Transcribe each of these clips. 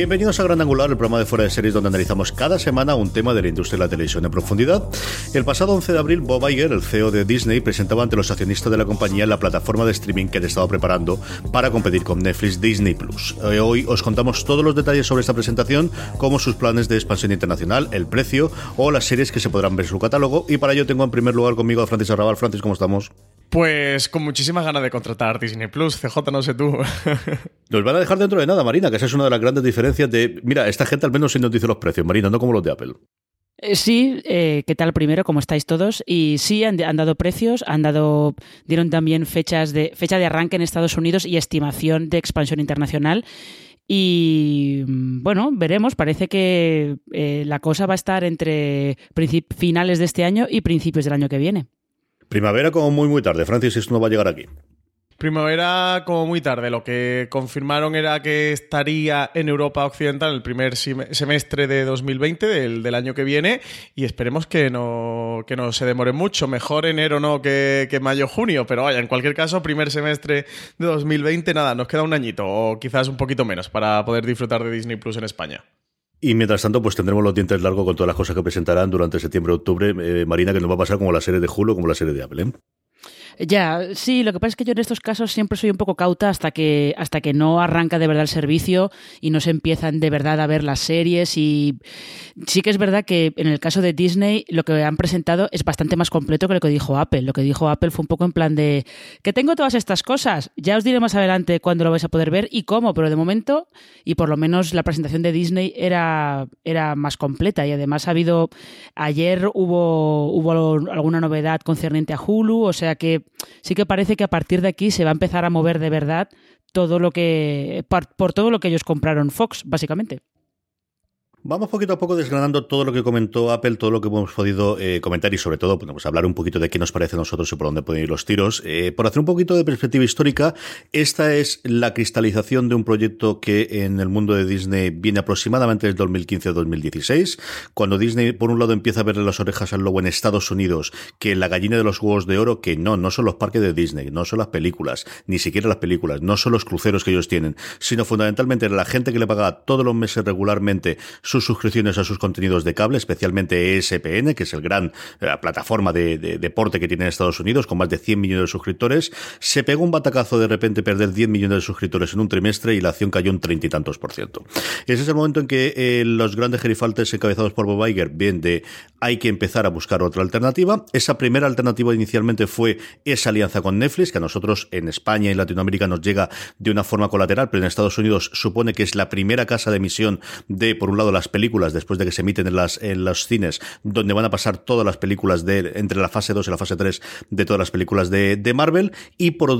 Bienvenidos a Gran Angular, el programa de fuera de series donde analizamos cada semana un tema de la industria de la televisión en profundidad. El pasado 11 de abril, Bob Iger, el CEO de Disney, presentaba ante los accionistas de la compañía la plataforma de streaming que han estado preparando para competir con Netflix Disney Plus. Eh, hoy os contamos todos los detalles sobre esta presentación, como sus planes de expansión internacional, el precio o las series que se podrán ver en su catálogo. Y para ello tengo en primer lugar conmigo a Francis Arrabal. Francis, ¿cómo estamos? Pues con muchísimas ganas de contratar Disney Plus, CJ, no sé tú. Nos van a dejar dentro de nada, Marina, que esa es una de las grandes diferencias de. Mira, esta gente al menos sí nos dice los precios, Marina, no como los de Apple. Eh, sí, eh, ¿qué tal primero? ¿Cómo estáis todos? Y sí, han, han, dado precios, han dado, dieron también fechas de, fecha de arranque en Estados Unidos y estimación de expansión internacional. Y bueno, veremos. Parece que eh, la cosa va a estar entre finales de este año y principios del año que viene. Primavera como muy muy tarde. Francis, esto no va a llegar aquí. Primavera como muy tarde. Lo que confirmaron era que estaría en Europa Occidental el primer semestre de 2020, del, del año que viene, y esperemos que no, que no se demore mucho. Mejor enero no que, que mayo-junio, pero vaya, en cualquier caso, primer semestre de 2020, nada, nos queda un añito o quizás un poquito menos para poder disfrutar de Disney Plus en España. Y mientras tanto, pues tendremos los dientes largos con todas las cosas que presentarán durante septiembre-octubre. Eh, Marina, que nos va a pasar como la serie de Hulu, como la serie de Apple. ¿eh? Ya, sí, lo que pasa es que yo en estos casos siempre soy un poco cauta hasta que, hasta que no arranca de verdad el servicio y no se empiezan de verdad a ver las series. Y sí que es verdad que en el caso de Disney lo que han presentado es bastante más completo que lo que dijo Apple. Lo que dijo Apple fue un poco en plan de que tengo todas estas cosas, ya os diré más adelante cuándo lo vais a poder ver y cómo, pero de momento, y por lo menos la presentación de Disney era, era más completa. Y además ha habido, ayer hubo, hubo alguna novedad concerniente a Hulu, o sea que sí que parece que a partir de aquí se va a empezar a mover de verdad todo lo que por, por todo lo que ellos compraron Fox, básicamente. Vamos poquito a poco desgranando todo lo que comentó Apple, todo lo que hemos podido eh, comentar y sobre todo pues, hablar un poquito de qué nos parece a nosotros y por dónde pueden ir los tiros. Eh, por hacer un poquito de perspectiva histórica, esta es la cristalización de un proyecto que en el mundo de Disney viene aproximadamente desde 2015-2016, cuando Disney por un lado empieza a verle las orejas al lobo en Estados Unidos, que la gallina de los huevos de oro, que no, no son los parques de Disney, no son las películas, ni siquiera las películas, no son los cruceros que ellos tienen, sino fundamentalmente la gente que le paga todos los meses regularmente sus suscripciones a sus contenidos de cable, especialmente ESPN, que es el gran eh, plataforma de, deporte que tiene en Estados Unidos, con más de 100 millones de suscriptores, se pegó un batacazo de repente perder 10 millones de suscriptores en un trimestre y la acción cayó un treinta y tantos por ciento. Ese es el momento en que eh, los grandes gerifaltes encabezados por Bob Iger ven de hay que empezar a buscar otra alternativa. Esa primera alternativa inicialmente fue esa alianza con Netflix, que a nosotros en España y Latinoamérica nos llega de una forma colateral, pero en Estados Unidos supone que es la primera casa de emisión de, por un lado, la las películas después de que se emiten en, las, en los cines, donde van a pasar todas las películas de entre la fase 2 y la fase 3 de todas las películas de, de Marvel, y por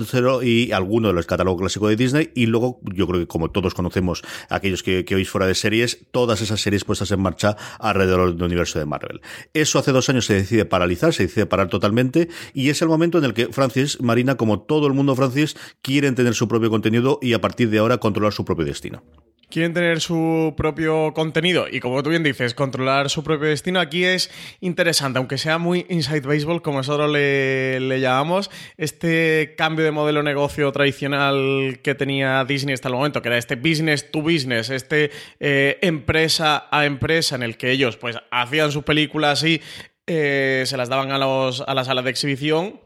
y alguno de los catálogos clásicos de Disney, y luego yo creo que como todos conocemos, aquellos que, que oís fuera de series, todas esas series puestas en marcha alrededor del universo de Marvel. Eso hace dos años se decide paralizar, se decide parar totalmente, y es el momento en el que Francis, Marina, como todo el mundo Francis, quieren tener su propio contenido y a partir de ahora controlar su propio destino quieren tener su propio contenido y como tú bien dices, controlar su propio destino, aquí es interesante, aunque sea muy inside baseball, como nosotros le, llamamos, este cambio de modelo negocio tradicional que tenía Disney hasta el momento, que era este business to business, este eh, empresa a empresa en el que ellos pues hacían sus películas y eh, se las daban a, los, a la sala de exhibición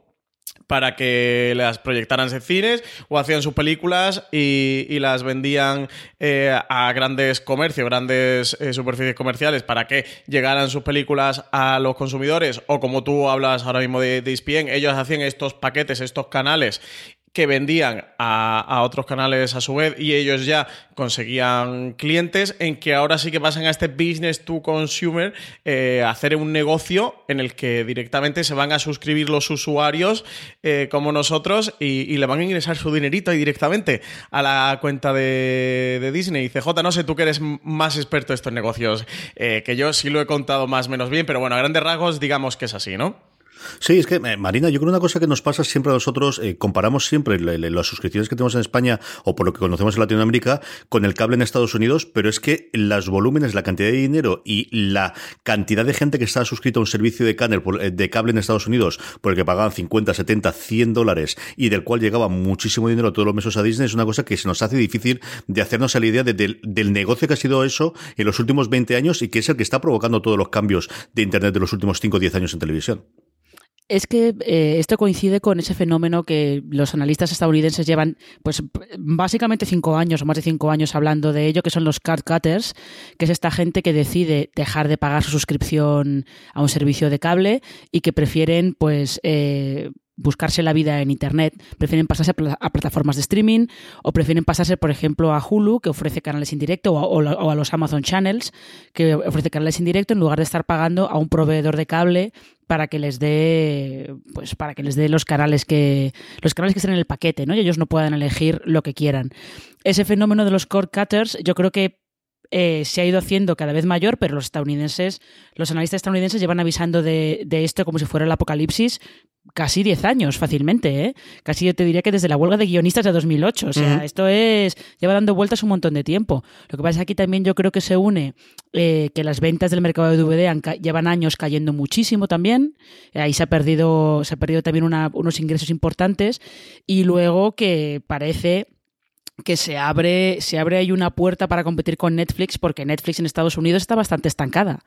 para que las proyectaran en cines o hacían sus películas y, las vendían eh, a grandes comercios, grandes eh, superficies comerciales para que llegaran sus películas a los consumidores. O como tú hablas ahora mismo de, de ellos hacían estos paquetes, estos canales que vendían a, otros canales a su vez y ellos ya conseguían clientes, en que ahora sí que pasan a este business to consumer, eh, hacer un negocio en el que directamente se van a suscribir los usuarios eh, como nosotros y, le van a ingresar su dinerito directamente a la cuenta de, de Disney. Y CJ, no sé, tú que eres más experto en estos negocios, eh, que yo sí lo he contado más o menos bien, pero bueno, a grandes rasgos digamos que es así, ¿no? Sí, es que, eh, Marina, yo creo una cosa que nos pasa siempre a nosotros, eh, comparamos siempre las suscripciones que tenemos en España o por lo que conocemos en Latinoamérica con el cable en Estados Unidos, pero es que los volúmenes, la cantidad de dinero y la cantidad de gente que está suscrita a un servicio de, eh, de cable en Estados Unidos por el que pagaban 50, 70, 100 dólares y del cual llegaba muchísimo dinero todos los meses a Disney, es una cosa que se nos hace difícil de hacernos a la idea del negocio que ha sido eso en los últimos 20 años y que es el que está provocando todos los cambios de Internet de los últimos 5 o 10 años en televisión. Es que eh, esto coincide con ese fenómeno que los analistas estadounidenses llevan, pues básicamente cinco años o más de cinco años hablando de ello, que son los card cutters, que es esta gente que decide dejar de pagar su suscripción a un servicio de cable y que prefieren, pues, eh, buscarse la vida en Internet, prefieren pasarse a plataformas de streaming o prefieren pasarse, por ejemplo, a Hulu, que ofrece canales en directo, o a, los Amazon Channels, que ofrece canales en directo, en lugar de estar pagando a un proveedor de cable para que les dé pues para que les dé los canales que los canales que estén en el paquete, ¿no? Y ellos no puedan elegir lo que quieran. Ese fenómeno de los cord cutters, yo creo que eh, se ha ido haciendo cada vez mayor, pero los estadounidenses, los analistas estadounidenses llevan avisando de, de esto como si fuera el apocalipsis casi 10 años fácilmente, ¿eh? Casi yo te diría que desde la huelga de guionistas de 2008. O sea, esto es lleva dando vueltas un montón de tiempo. Lo que pasa es que aquí también yo creo que se une eh, que las ventas del mercado de DVD llevan años cayendo muchísimo también. ahí se ha perdido, se ha perdido también unos ingresos importantes. Y luego que parece que se abre, se abre ahí una puerta para competir con Netflix, porque Netflix en Estados Unidos está bastante estancada.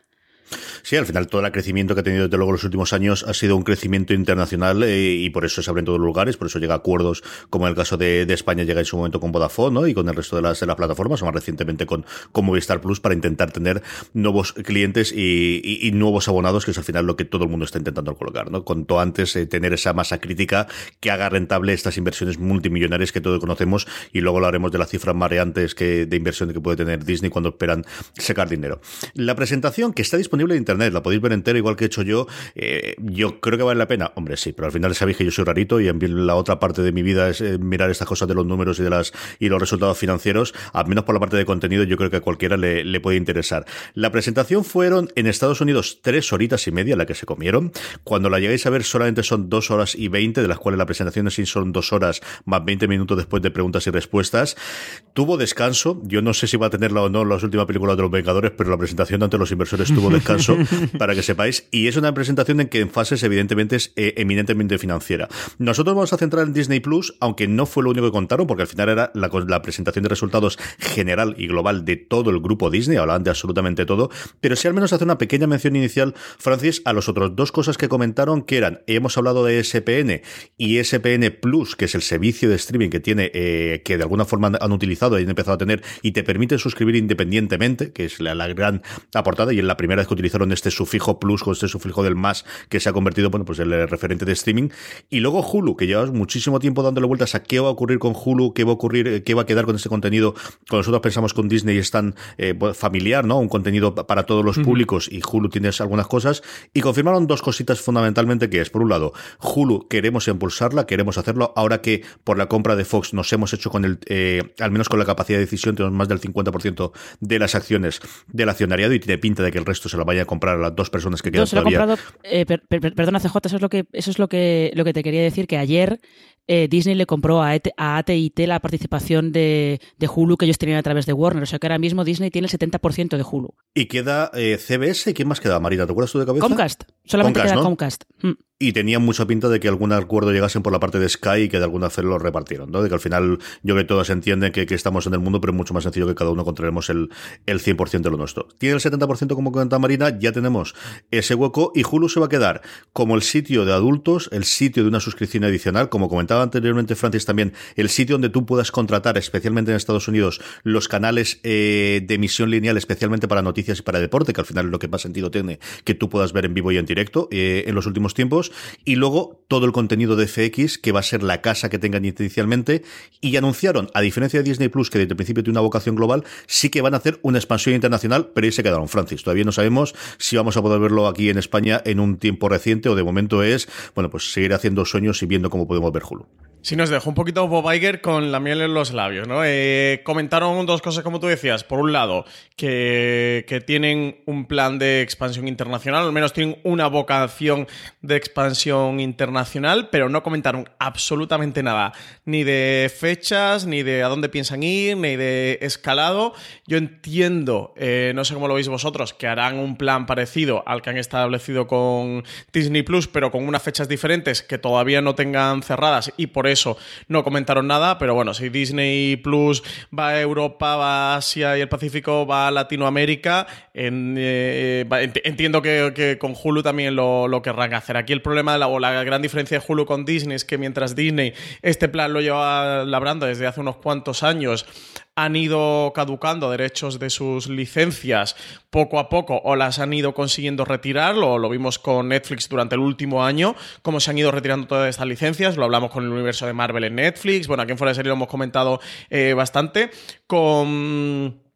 Sí, al final todo el crecimiento que ha tenido desde luego los últimos años ha sido un crecimiento internacional eh, y por eso se abre en todos los lugares, por eso llega a acuerdos como en el caso de, España llega en su momento con Vodafone ¿no? y con el resto de las, de las plataformas, o más recientemente con, Movistar Plus para intentar tener nuevos clientes y, nuevos abonados, que es al final lo que todo el mundo está intentando colocar. ¿no? Cuanto antes eh, tener esa masa crítica que haga rentable estas inversiones multimillonarias que todos conocemos y luego lo haremos de las cifras mareantes que, de inversión que puede tener Disney cuando esperan sacar dinero. La presentación que está disponible en internet, la podéis ver entera igual que he hecho yo. Eh, yo creo que vale la pena. Hombre, sí, pero al final sabéis que yo soy rarito y la otra parte de mi vida es eh, mirar estas cosas de los números y de las y los resultados financieros. Al menos por la parte de contenido, yo creo que a cualquiera le, le puede interesar. La presentación fueron en Estados Unidos tres horitas y media la que se comieron. Cuando la llegáis a ver solamente son dos horas y veinte, de las cuales la presentación sí son dos horas más veinte minutos después de preguntas y respuestas. Tuvo descanso. Yo no sé si va a tenerla o no las últimas películas de los Vengadores, pero la presentación ante los inversores tuvo descanso. para que sepáis. Y es una presentación en que en fases, evidentemente, es eh, eminentemente financiera. Nosotros vamos a centrar en Disney Plus, aunque no fue lo único que contaron, porque al final era la, presentación de resultados general y global de todo el grupo Disney, hablaban de absolutamente todo. Pero sí al menos hace una pequeña mención inicial, Francis, a los otros dos cosas que comentaron, que eran, hemos hablado de SPN y SPN Plus, que es el servicio de streaming que tiene, eh, que de alguna forma han utilizado y han empezado a tener y te permite suscribir independientemente, que es la, la gran aportada y es la primera vez que utilizaron este sufijo plus con este sufijo del más que se ha convertido, bueno, pues el referente de streaming. Y luego Hulu, que llevas muchísimo tiempo dándole vueltas a qué va a ocurrir con Hulu, qué va a ocurrir, qué va a quedar con este contenido. Con nosotros pensamos con Disney es tan eh, familiar, ¿no? Un contenido para todos los públicos y Hulu tiene algunas cosas. Y confirmaron dos cositas fundamentalmente que es, por un lado, Hulu queremos impulsarla, queremos hacerlo, ahora que por la compra de Fox nos hemos hecho con el, eh, al menos con la capacidad de decisión, tenemos más del 50% de las acciones del accionariado y tiene pinta de que el resto se la vaya a comprar a las dos personas que quedan No, se lo todavía. comprado, eh, per- per- perdona CJ, eso es lo que eso es lo que lo que te quería decir que ayer eh, Disney le compró a, ET a AT&T la participación de, de Hulu que ellos tenían a través de Warner, o sea que ahora mismo Disney tiene el 70% de Hulu. Y queda eh, CBS, ¿quién más queda, Marina? ¿Te acuerdas tú de cabeza? Comcast, solamente Comcast, queda ¿no? Comcast. Mm. Y tenía mucha pinta de que algún acuerdo llegasen por la parte de Sky y que de alguna vez lo repartieron, ¿no? De que al final yo que todos entienden que, que estamos en el mundo, pero es mucho más sencillo que cada uno controlemos el, el 100% de lo nuestro. Tiene el 70% como comenta Marina, ya tenemos ese hueco y Hulu se va a quedar como el sitio de adultos, el sitio de una suscripción adicional, como comentaba anteriormente Francis también, el sitio donde tú puedas contratar, especialmente en Estados Unidos, los canales eh, de emisión lineal, especialmente para noticias y para deporte, que al final es lo que más sentido tiene que tú puedas ver en vivo y en directo eh, en los últimos tiempos, y luego todo el contenido de FX, que va a ser la casa que tengan inicialmente, y anunciaron, a diferencia de Disney Plus, que desde el principio tiene una vocación global, sí que van a hacer una expansión internacional, pero ahí se quedaron, Francis. Todavía no sabemos si vamos a poder verlo aquí en España en un tiempo reciente o de momento es, bueno, pues seguir haciendo sueños y viendo cómo podemos ver Hulu. Sí, nos dejó un poquito Bob Iger con la miel en los labios, ¿no? Eh, comentaron dos cosas, como tú decías. Por un lado, que, que tienen un plan de expansión internacional, al menos tienen una vocación de expansión internacional, pero no comentaron absolutamente nada, ni de fechas, ni de a dónde piensan ir, ni de escalado. Yo entiendo, eh, no sé cómo lo veis vosotros, que harán un plan parecido al que han establecido con Disney Plus, pero con unas fechas diferentes que todavía no tengan cerradas y por eso no comentaron nada. Pero bueno, si Disney Plus va a Europa, va a Asia y el Pacífico, va a Latinoamérica, eh, entiendo que, con Hulu también lo, querrán hacer. Aquí el problema la, o la gran diferencia de Hulu con Disney es que mientras Disney este plan lo lleva labrando desde hace unos cuantos años, han ido caducando derechos de sus licencias poco a poco o las han ido consiguiendo retirar. Lo, lo vimos con Netflix durante el último año, cómo se han ido retirando todas estas licencias. Lo hablamos con el universo de Marvel en Netflix. Bueno, aquí en Fuera de Serie lo hemos comentado eh, bastante. Con.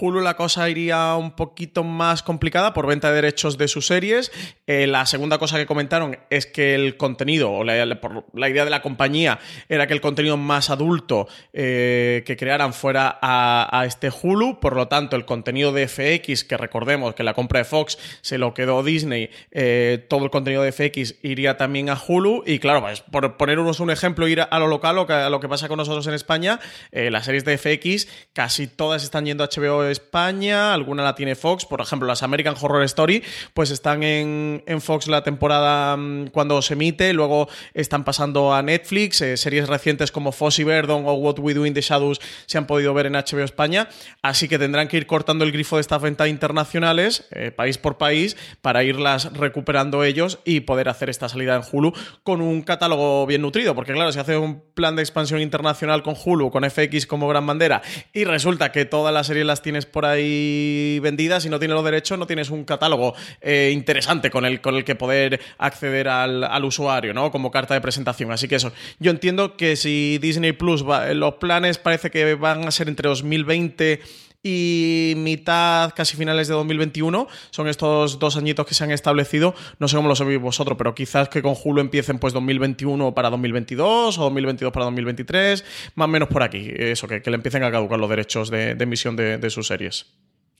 Hulu la cosa iría un poquito más complicada por venta de derechos de sus series. Eh, la segunda cosa que comentaron es que el contenido, o la, idea de la compañía, era que el contenido más adulto eh, que crearan fuera a, este Hulu. Por lo tanto, el contenido de FX, que recordemos que la compra de Fox se lo quedó Disney, eh, todo el contenido de FX iría también a Hulu. Y claro, pues, por ponernos un ejemplo, ir a lo local, a lo que pasa con nosotros en España, las series de FX casi todas están yendo a HBO España, alguna la tiene Fox, por ejemplo, las American Horror Story, pues están en, en Fox la temporada mm, cuando se emite, luego están pasando a Netflix, eh, series recientes como Fossey Verdon o What We Do in the Shadows se han podido ver en HBO España, así que tendrán que ir cortando el grifo de estas ventas internacionales, eh, país por país, para irlas recuperando ellos y poder hacer esta salida en Hulu con un catálogo bien nutrido, porque claro, si hace un plan de expansión internacional con Hulu, con FX como gran bandera, y resulta que todas las series las tienes por ahí vendidas y no tienes los derechos, no tienes un catálogo eh, interesante con el, con el que poder acceder al, al usuario, ¿no? Como carta de presentación. Así que eso, yo entiendo que si Disney Plus, va- los planes parece que van a ser entre 2020 y mitad, casi finales de 2021. Son estos dos añitos que se han establecido. No sé cómo lo sabéis vosotros, pero quizás que con Hulu empiecen pues 2021 para 2022 o 2022 para 2023. Más o menos por aquí. Eso, que, le empiecen a caducar los derechos de, emisión de sus series.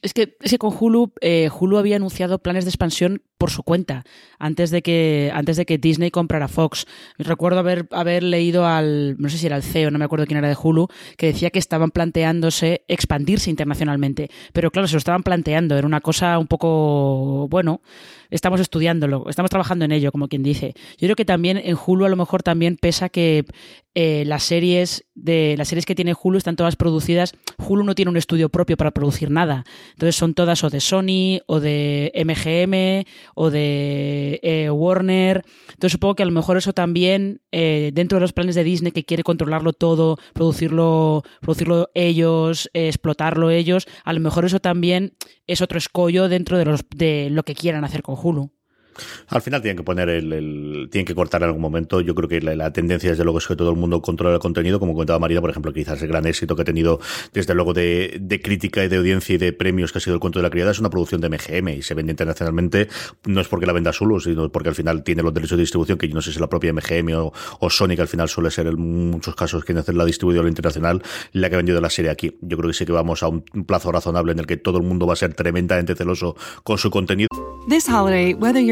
Es que, es que con Hulu, eh, Hulu había anunciado planes de expansión por su cuenta, antes de que, antes de que Disney comprara Fox. Recuerdo haber, haber leído al, no sé si era el CEO, no me acuerdo quién era de Hulu, que decía que estaban planteándose expandirse internacionalmente. Pero claro, se lo estaban planteando, era una cosa un poco, bueno, estamos estudiándolo, estamos trabajando en ello, como quien dice. Yo creo que también en Hulu a lo mejor también pesa que eh, las series de las series que tiene Hulu están todas producidas. Hulu no tiene un estudio propio para producir nada. Entonces son todas o de Sony, o de MGM, o de eh, Warner. Entonces supongo que a lo mejor eso también, eh, dentro de los planes de Disney, que quiere controlarlo todo, producirlo, producirlo ellos, explotarlo ellos, a lo mejor eso también es otro escollo dentro de, los, de lo que quieran hacer con Hulu. Al final tienen que poner el, tienen que cortar en algún momento. Yo creo que la, tendencia desde luego es que todo el mundo controla el contenido, como comentaba Marina, por ejemplo, quizás el gran éxito que ha tenido desde luego de, crítica y de audiencia y de premios que ha sido el cuento de la criada es una producción de MGM y se vende internacionalmente. No es porque la venda solo, sino porque al final tiene los derechos de distribución, que yo no sé si la propia MGM o, o Sony, que al final suele ser en muchos casos quien hace la distribución internacional, la que ha vendido la serie aquí. Yo creo que sí que vamos a un plazo razonable en el que todo el mundo va a ser tremendamente celoso con su contenido.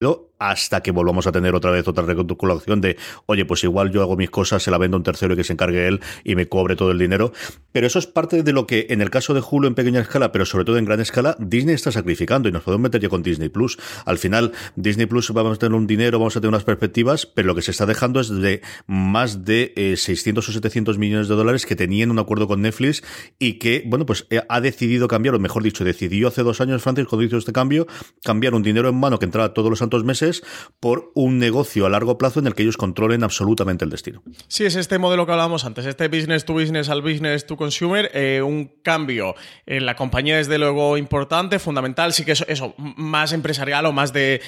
No. Hasta que volvamos a tener otra vez otra recalculación de, oye, pues igual yo hago mis cosas, se la vendo a un tercero y que se encargue él y me cobre todo el dinero. Pero eso es parte de lo que en el caso de Hulu en pequeña escala, pero sobre todo en gran escala, Disney está sacrificando y nos podemos meter ya con Disney Plus. Al final, Disney Plus vamos a tener un dinero, vamos a tener unas perspectivas, pero lo que se está dejando es de más de 600 eh, o 700 millones de dólares que tenían un acuerdo con Netflix y que, bueno, pues eh, ha decidido cambiar, o mejor dicho, decidió hace dos años, Francis, cuando hizo este cambio, cambiar un dinero en mano que entraba todos los santos meses por un negocio a largo plazo en el que ellos controlen absolutamente el destino. Sí, es este modelo que hablábamos antes, este business to business al business to consumer, eh, un cambio en la compañía desde luego importante, fundamental, sí que eso, eso más empresarial o más de,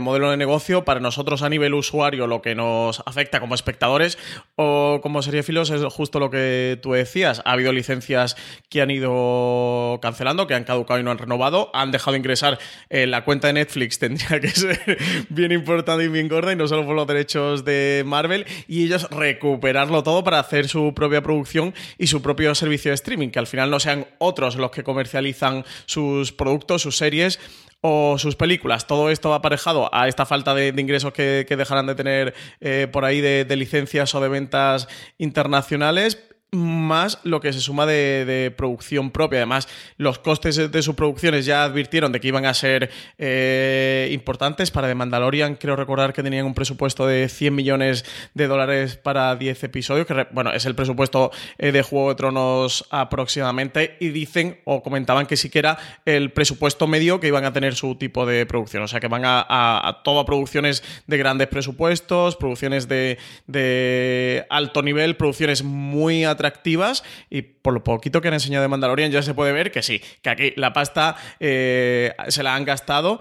modelo de negocio para nosotros a nivel usuario, lo que nos afecta como espectadores o como serie filos es justo lo que tú decías. Ha habido licencias que han ido cancelando, que han caducado y no han renovado, han dejado ingresar en la cuenta de Netflix, tendría que ser bien importante y bien gorda, y no solo por los derechos de Marvel, y ellos recuperarlo todo para hacer su propia producción y su propio servicio de streaming, que al final no sean otros los que comercializan sus productos, sus series o sus películas. Todo esto va aparejado a esta falta de, ingresos que, dejarán de tener eh, por ahí de, de licencias o de ventas internacionales más lo que se suma de, producción propia. Además, los costes de sus producciones ya advirtieron de que iban a ser eh, importantes. Para The Mandalorian, creo recordar que tenían un presupuesto de 100 millones de dólares para 10 episodios, que bueno, es el presupuesto eh, de Juego de Tronos aproximadamente, y dicen o comentaban que siquiera el presupuesto medio que iban a tener su tipo de producción. O sea, que van a, a, todo a producciones de grandes presupuestos, producciones de, de alto nivel, producciones muy atractivas y por lo poquito que han enseñado de Mandalorian ya se puede ver que sí, que aquí la pasta eh, se la han gastado.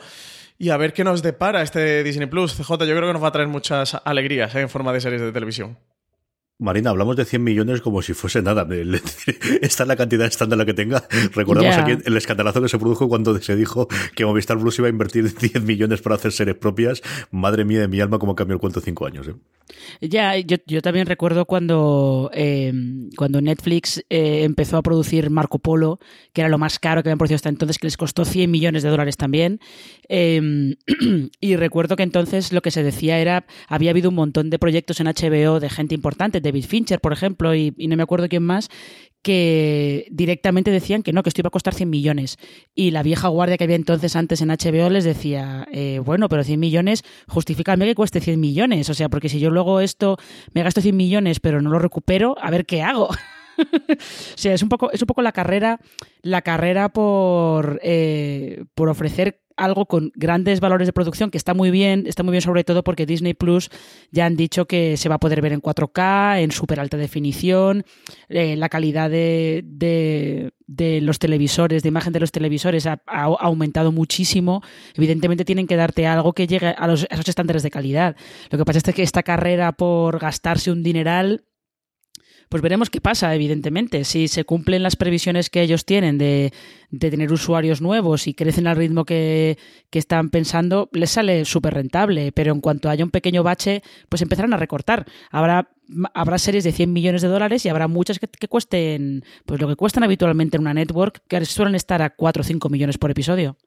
Y a ver qué nos depara este Disney Plus. CJ, yo creo que nos va a traer muchas alegrías eh, en forma de series de televisión. Marina, hablamos de 100 millones como si fuese nada. Esta es la cantidad estándar la que tenga. Recordamos aquí el escandalazo que se produjo cuando se dijo que Movistar Plus iba a invertir 10 millones para hacer series propias. Madre mía de mi alma, cómo cambió el cuento en 5 años. ¿eh? Ya, yo, también recuerdo cuando, eh, cuando Netflix eh, empezó a producir Marco Polo, que era lo más caro que habían producido hasta entonces, que les costó 100 millones de dólares también. y recuerdo que entonces lo que se decía era, había habido un montón de proyectos en HBO de gente importante David Fincher, por ejemplo, y, no me acuerdo quién más, que directamente decían que no, que esto iba a costar 100 millones. Y la vieja guardia que había entonces antes en HBO les decía, eh, bueno, pero 100 millones, justifícame que cueste 100 millones. O sea, porque si yo luego esto me gasto 100 millones pero no lo recupero, a ver qué hago. sí, es un poco, es un poco la carrera, la carrera por, eh, por ofrecer algo con grandes valores de producción que está muy bien, está muy bien sobre todo porque Disney Plus ya han dicho que se va a poder ver en 4K, en súper alta definición, eh, la calidad de, de, los televisores, de imagen de los televisores ha, aumentado muchísimo. Evidentemente tienen que darte algo que llegue a, a esos estándares de calidad. Lo que pasa es que esta carrera por gastarse un dineral pues veremos qué pasa, evidentemente. Si se cumplen las previsiones que ellos tienen de, tener usuarios nuevos y crecen al ritmo que, están pensando, les sale súper rentable. Pero en cuanto haya un pequeño bache, pues empezarán a recortar. Habrá, habrá series de 100 millones de dólares y habrá muchas que, que cuesten, pues lo que cuestan habitualmente en una network, que suelen estar a 4 o 5 millones por episodio.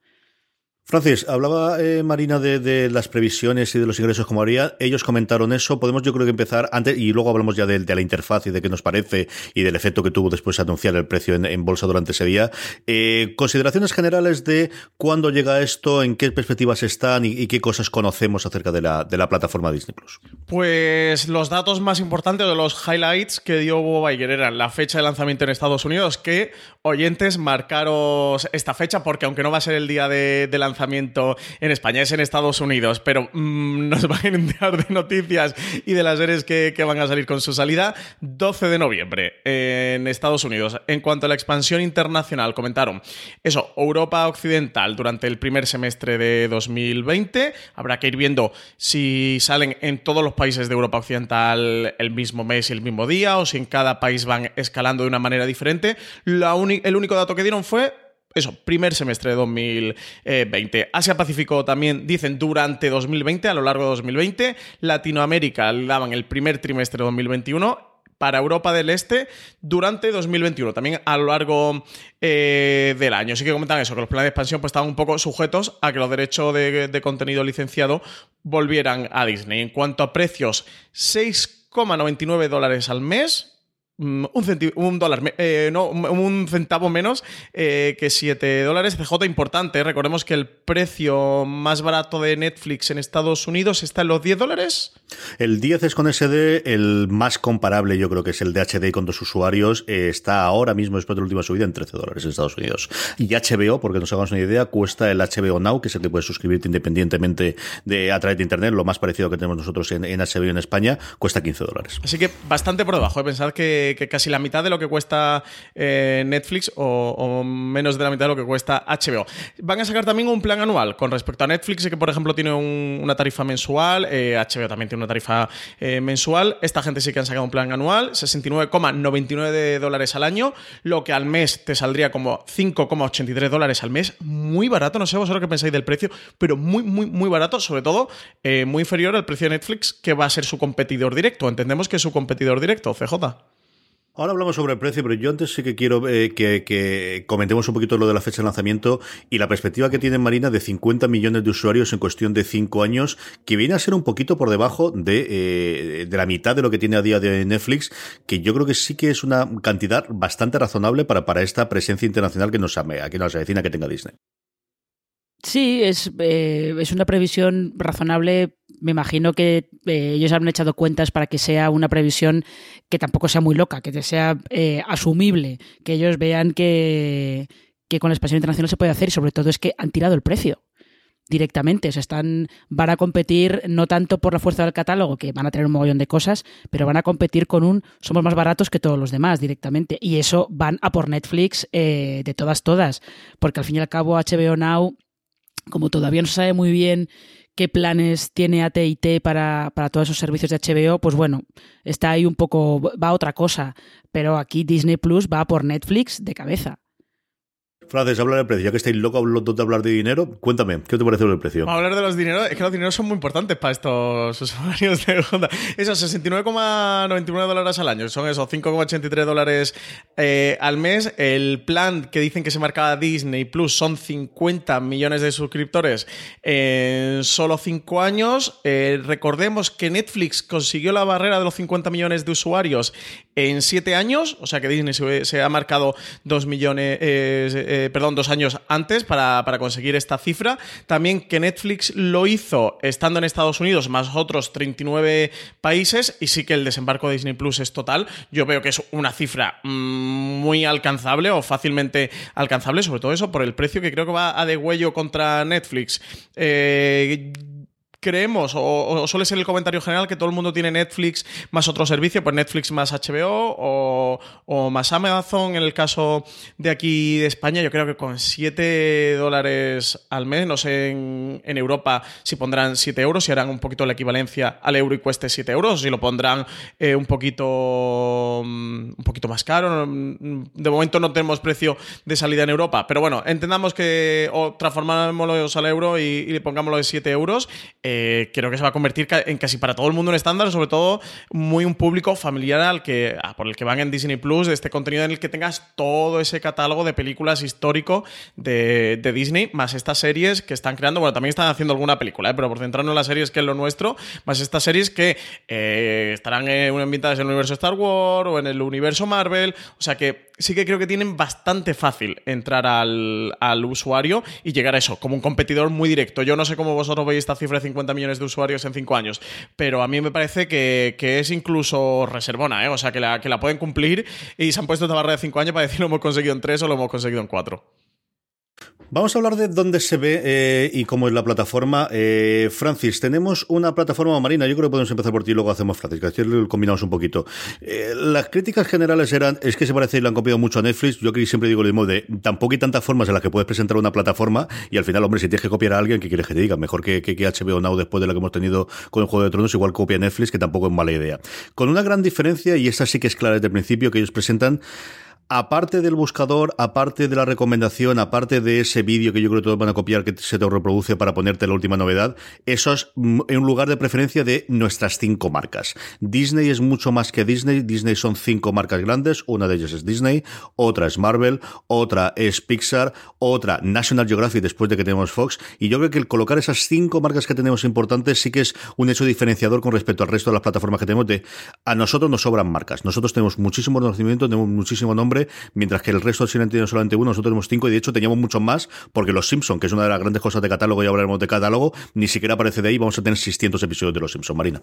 Francis, hablaba eh, Marina de, las previsiones y de los ingresos como haría. Ellos comentaron eso. Podemos, yo creo que empezar antes y luego hablamos ya de, la interfaz y de qué nos parece y del efecto que tuvo después de anunciar el precio en, bolsa durante ese día. Eh, consideraciones generales de cuándo llega esto, en qué perspectivas están y, qué cosas conocemos acerca de la, de la plataforma Disney Plus. Pues los datos más importantes de los highlights que dio Bob Iger eran la fecha de lanzamiento en Estados Unidos, que oyentes marcaros esta fecha porque aunque no va a ser el día de lanzamiento en España, es en Estados Unidos, pero mm, nos van a enterar de noticias y de las series que, van a salir con su salida 12 de noviembre en Estados Unidos. En cuanto a la expansión internacional, comentaron eso, Europa Occidental durante el primer semestre de 2020. Habrá que ir viendo si salen en todos los países de Europa Occidental el mismo mes y el mismo día o si en cada país van escalando de una manera diferente. El único dato que dieron fue eso, primer semestre de 2020. Asia-Pacífico también dicen durante 2020, a lo largo de 2020. Latinoamérica daban el primer trimestre de 2021 para Europa del Este durante 2021, también a lo largo eh, del año. Sí que comentan eso, que los planes de expansión pues, estaban un poco sujetos a que los derechos de, de contenido licenciado volvieran a Disney. En cuanto a precios, 6,99 dólares al mes, Mm, un, un dólar, eh, no, un centavo menos eh, que 7 dólares. CJ importante, recordemos que el precio más barato de Netflix en Estados Unidos está en los 10 dólares. El 10 es con SD, el más comparable yo creo que es el de HD con dos usuarios, eh, está ahora mismo después de la última subida en 13 dólares en Estados Unidos. Y HBO, porque nos hagamos una idea, cuesta el HBO Now, que es el que puedes suscribirte independientemente de a través de Internet, lo más parecido que tenemos nosotros en, en HBO en España, cuesta 15 dólares. Así que bastante por debajo, pensad que que, casi la mitad de lo que cuesta eh, Netflix o, menos de la mitad de lo que cuesta HBO. Van a sacar también un plan anual con respecto a Netflix, que por ejemplo tiene una tarifa mensual, HBO eh, también tiene una tarifa eh, mensual. Esta gente sí que han sacado un plan anual, 69,99 dólares al año, lo que al mes te saldría como 5,83 dólares al mes. Muy barato, no sé vosotros qué pensáis del precio, pero muy, muy, muy barato, sobre todo muy inferior al precio de Netflix, que va a ser su competidor directo. Entendemos que es su competidor directo, CJ. Ahora hablamos sobre el precio, pero yo antes sí que quiero eh, que, comentemos un poquito lo de la fecha de lanzamiento y la perspectiva que tiene Marina de 50 millones de usuarios en cuestión de 5 años, que viene a ser un poquito por debajo de, eh, la mitad de lo que tiene a día de Netflix, que yo creo que sí que es una cantidad bastante razonable para, para esta presencia internacional que nos, que nos avecina que tenga Disney. Sí, es, eh, es una previsión razonable. Me imagino que eh, ellos han echado cuentas para que sea una previsión que tampoco sea muy loca, que sea eh, asumible, que ellos vean que, que con la expansión internacional se puede hacer y sobre todo es que han tirado el precio directamente. O están, van a competir no tanto por la fuerza del catálogo, que van a tener un mogollón de cosas, pero van a competir con un somos más baratos que todos los demás directamente. Y eso van a por Netflix de todas, todas. Porque al fin y al cabo HBO Now como todavía no se sabe muy bien qué planes tiene AT&T para, para todos esos servicios de HBO, pues bueno, está ahí un poco, va a otra cosa, pero aquí Disney Plus va por Netflix de cabeza. Francis, habla del precio. Ya que estáis locos de hablar de dinero, cuéntame, ¿qué te parece el precio? Hablar de los dineros. Es que los dineros son muy importantes para estos usuarios de Honda. Esos 69,99 dólares al año. Son esos 5,83 dólares eh, al mes. El plan que dicen que se marcaba Disney Plus son 50 millones de suscriptores en solo 5 años. Eh, recordemos que Netflix consiguió la barrera de los 50 millones de usuarios en siete años, o sea que Disney se, ha marcado dos millones, eh, eh, perdón, dos años antes para, conseguir esta cifra. También que Netflix lo hizo estando en Estados Unidos más otros 39 países y sí que el desembarco de Disney Plus es total. Yo veo que es una cifra mm, muy alcanzable o fácilmente alcanzable, sobre todo eso por el precio que creo que va a de huello contra Netflix. Eh, creemos, o, suele ser el comentario general, que todo el mundo tiene Netflix más otro servicio, pues Netflix más HBO o, más Amazon. En el caso de aquí de España, yo creo que con 7 dólares al mes, no sé en, Europa si pondrán 7 euros, si harán un poquito la equivalencia al euro y cueste 7 euros, si lo pondrán eh, un poquito mm, un poquito más caro. De momento no tenemos precio de salida en Europa, pero bueno, entendamos que o transformámoslo al euro y, y pongámoslo de 7 euros. Creo que se va a convertir en casi para todo el mundo un estándar, sobre todo muy un público familiar al que, por el que van en Disney Plus, este contenido en el que tengas todo ese catálogo de películas histórico de, Disney, más estas series que están creando, bueno, también están haciendo alguna película, ¿eh? pero por centrarnos en las series que es lo nuestro, más estas series que eh, estarán ambientadas en el universo Star Wars o en el universo Marvel, o sea que sí que creo que tienen bastante fácil entrar al, usuario y llegar a eso, como un competidor muy directo. Yo no sé cómo vosotros veis esta cifra de 50 millones de usuarios en 5 años, pero a mí me parece que, es incluso reservona, ¿eh? o sea, que la, que la pueden cumplir y se han puesto esta barra de 5 años para decir lo hemos conseguido en 3 o lo hemos conseguido en 4. Vamos a hablar de dónde se ve eh, y cómo es la plataforma. Eh, Francis, tenemos una plataforma marina. Yo creo que podemos empezar por ti y luego hacemos Francis, que lo combinamos un poquito. Eh, las críticas generales eran, es que se parece y le han copiado mucho a Netflix. Yo siempre digo lo mismo de, tampoco hay tantas formas en las que puedes presentar una plataforma y al final, hombre, si tienes que copiar a alguien, ¿qué quieres que te diga? Mejor que, que, que HBO Now después de lo que hemos tenido con el Juego de Tronos, igual copia Netflix, que tampoco es mala idea. Con una gran diferencia, y esa sí que es clara desde el principio, que ellos presentan aparte del buscador, aparte de la recomendación, aparte de ese vídeo que yo creo que todos van a copiar que se te reproduce para ponerte la última novedad, eso es mm, un lugar de preferencia de nuestras cinco marcas. Disney es mucho más que Disney. Disney son cinco marcas grandes. Una de ellas es Disney, otra es Marvel, otra es Pixar, otra National Geographic después de que tenemos Fox. Y yo creo que el colocar esas cinco marcas que tenemos importantes sí que es un hecho diferenciador con respecto al resto de las plataformas que tenemos de a nosotros nos sobran marcas. Nosotros tenemos muchísimo conocimiento, tenemos muchísimo nombre mientras que el resto si han tenido solamente uno, nosotros tenemos cinco y de hecho teníamos muchos más porque Los Simpson, que es una de las grandes cosas de catálogo, y hablaremos de catálogo, ni siquiera aparece de ahí, vamos a tener 600 episodios de Los Simpson, Marina.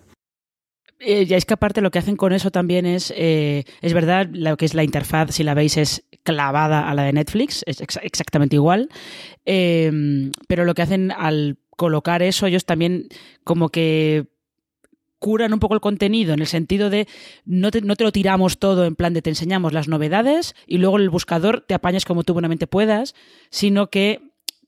Eh, ya es que aparte lo que hacen con eso también es, eh, es verdad, lo que es la interfaz, si la veis, es clavada a la de Netflix, es exactamente igual, eh, pero lo que hacen al colocar eso, ellos también como que curan un poco el contenido en el sentido de no te, no te, lo tiramos todo en plan de te enseñamos las novedades y luego el buscador te apañas como tú buenamente puedas, sino que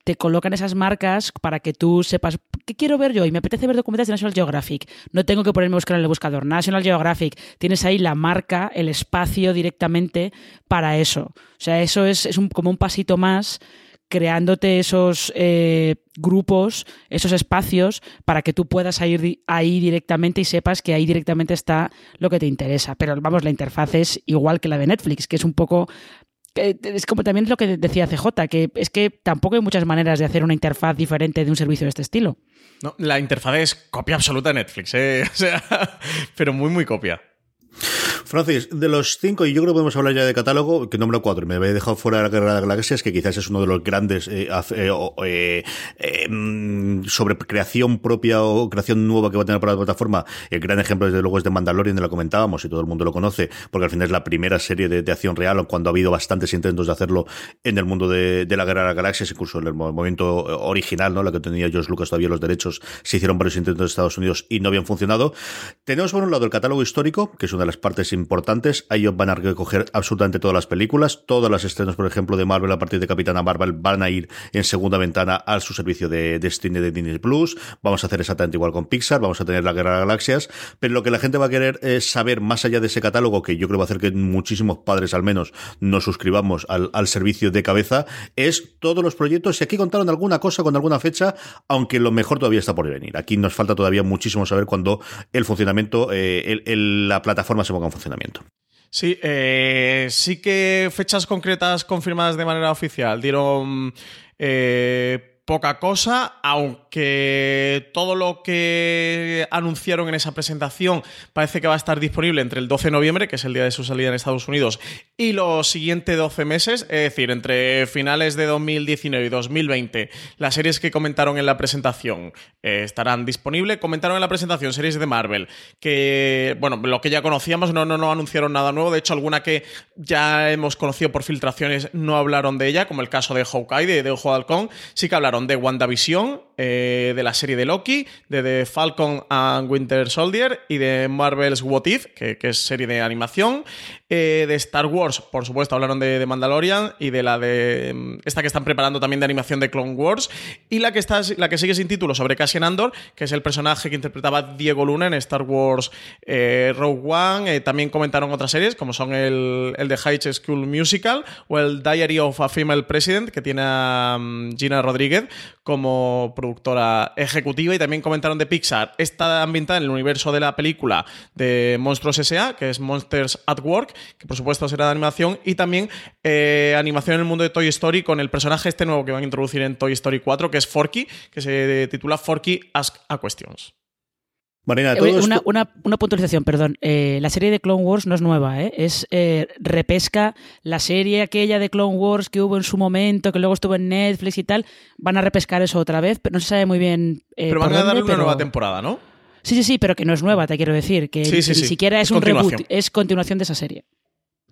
te colocan esas marcas para que tú sepas qué quiero ver yo y me apetece ver documentales de National Geographic. No tengo que ponerme a buscar en el buscador. National Geographic, tienes ahí la marca, el espacio directamente para eso. O sea, eso es, es un, como un pasito más creándote esos eh, grupos, esos espacios para que tú puedas ir ahí directamente y sepas que ahí directamente está lo que te interesa. Pero vamos, la interfaz es igual que la de Netflix, que es un poco es como también lo que decía CJ, que es que tampoco hay muchas maneras de hacer una interfaz diferente de un servicio de este estilo. No, la interfaz es copia absoluta de Netflix, ¿eh? o sea, pero muy, muy copia. Francis, de los cinco, y yo creo que podemos hablar ya de catálogo, que número cuatro, me había dejado fuera de la Guerra de las Galaxias, que quizás es uno de los grandes eh, eh, eh, mm, sobre creación propia o creación nueva que va a tener para la plataforma. El gran ejemplo, desde luego, es de Mandalorian, de lo comentábamos, y todo el mundo lo conoce, porque al final es la primera serie de, acción real, cuando ha habido bastantes intentos de hacerlo en el mundo de, la Guerra de las Galaxias, incluso en el movimiento original, ¿no? La que tenía George Lucas todavía los derechos, se hicieron varios intentos de Estados Unidos y no habían funcionado. Tenemos por un lado el catálogo histórico, que es una de las partes importantes. Ellos van a recoger absolutamente todas las películas. Todas las estrenos, por ejemplo, de Marvel a partir de Capitana Marvel van a ir en segunda ventana a su servicio de destino de Disney Plus. Vamos a hacer exactamente igual con Pixar. Vamos a tener la Guerra de Galaxias. Pero lo que la gente va a querer es saber, más allá de ese catálogo, que yo creo va a hacer que muchísimos padres al menos nos suscribamos al, al servicio de cabeza, es todos los proyectos. Y aquí contaron alguna cosa con alguna fecha, aunque lo mejor todavía está por venir. Aquí nos falta todavía muchísimo saber cuándo el funcionamiento, eh, la plataforma se ponga en funcionamiento. Sí, eh, sí que fechas concretas confirmadas de manera oficial. Dieron eh, poca cosa, aunque todo lo que anunciaron en esa presentación parece que va a estar disponible entre el 12 de noviembre, que es el día de su salida en Estados Unidos, y los siguientes 12 meses, es decir, entre finales de 2019 y 2020, las series que comentaron en la presentación eh, estarán disponibles. Comentaron en la presentación series de Marvel, que, bueno, lo que ya conocíamos, no, no, no anunciaron nada nuevo, de hecho, alguna que ya hemos conocido por filtraciones no hablaron de ella, como el caso de Hawkeye, de, de Ojo de Halcón, sí que hablaron de WandaVision, eh, de la serie de Loki, de The Falcon and Winter Soldier y de Marvel's What If, que, es serie de animación. Eh, de Star Wars, por supuesto, hablaron de, Mandalorian y de la de. Mm, esta que están preparando también de animación de Clone Wars. Y la que, está, la que sigue sin título sobre Cassian Andor, que es el personaje que interpretaba Diego Luna en Star Wars eh, Rogue One. también comentaron otras series, como son el, el de High School Musical o el Diary of a Female President, que tiene a mm, Gina Rodríguez como productora ejecutiva y también comentaron de Pixar. Está ambientada en el universo de la película de Monstruos S.A., que es Monsters at Work, que por supuesto será de animación, y también eh, animación en el mundo de Toy Story con el personaje este nuevo que van a introducir en Toy Story 4, que es Forky, que se titula Forky Ask a Questions. Eh, una, puntualización, perdón. Eh, la serie de Clone Wars no es nueva, ¿eh? es repesca la serie aquella de Clone Wars que hubo en su momento, que luego estuvo en Netflix y tal. Van a repescar eso otra vez, pero no se sabe muy bien. pero van a darle una nueva temporada, ¿no? Sí, sí, sí, pero que no es nueva, te quiero decir. Que, ni siquiera es, un reboot, es continuación de esa serie.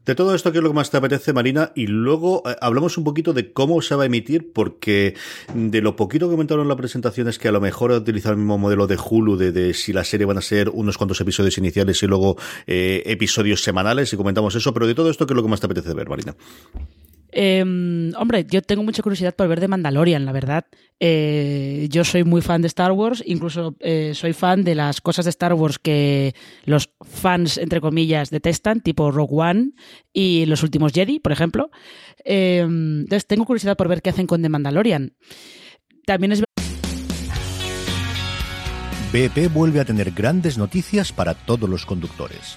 De todo esto, ¿qué es lo que más te apetece, Marina? Y luego eh, hablamos un poquito de cómo se va a emitir, porque de lo poquito que comentaron en la presentación es que a lo mejor utilizar el mismo modelo de Hulu, de, si la serie van a ser unos cuantos episodios iniciales y luego eh, episodios semanales, y comentamos eso, pero de todo esto, ¿qué es lo que más te apetece ver, Marina? Em, hombre, yo tengo mucha curiosidad por ver de Mandalorian, la verdad. Eh, yo soy muy fan de Star Wars, incluso eh, soy fan de las cosas de Star Wars que los fans, entre comillas, detestan, tipo Rogue One y los últimos Jedi, por ejemplo. Em, entonces, tengo curiosidad por ver qué hacen con The Mandalorian. También es BP vuelve a tener grandes noticias para todos los conductores.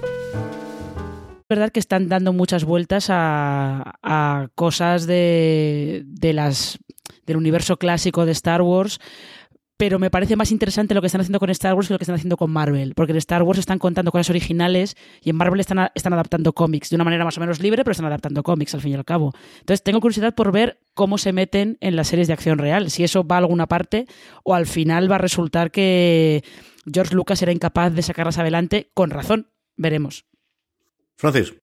Verdad que están dando muchas vueltas a, cosas del universo clásico de Star Wars pero me parece más interesante lo que están haciendo con Star Wars que lo que están haciendo con Marvel, porque en Star Wars están contando cosas originales y en Marvel están, están adaptando cómics de una manera más o menos libre, pero están adaptando cómics al fin y al cabo. Entonces tengo curiosidad por ver cómo se meten en las series de acción real, si eso va a alguna parte o al final va a resultar que George Lucas era incapaz de sacarlas adelante con razón. Veremos. Francis.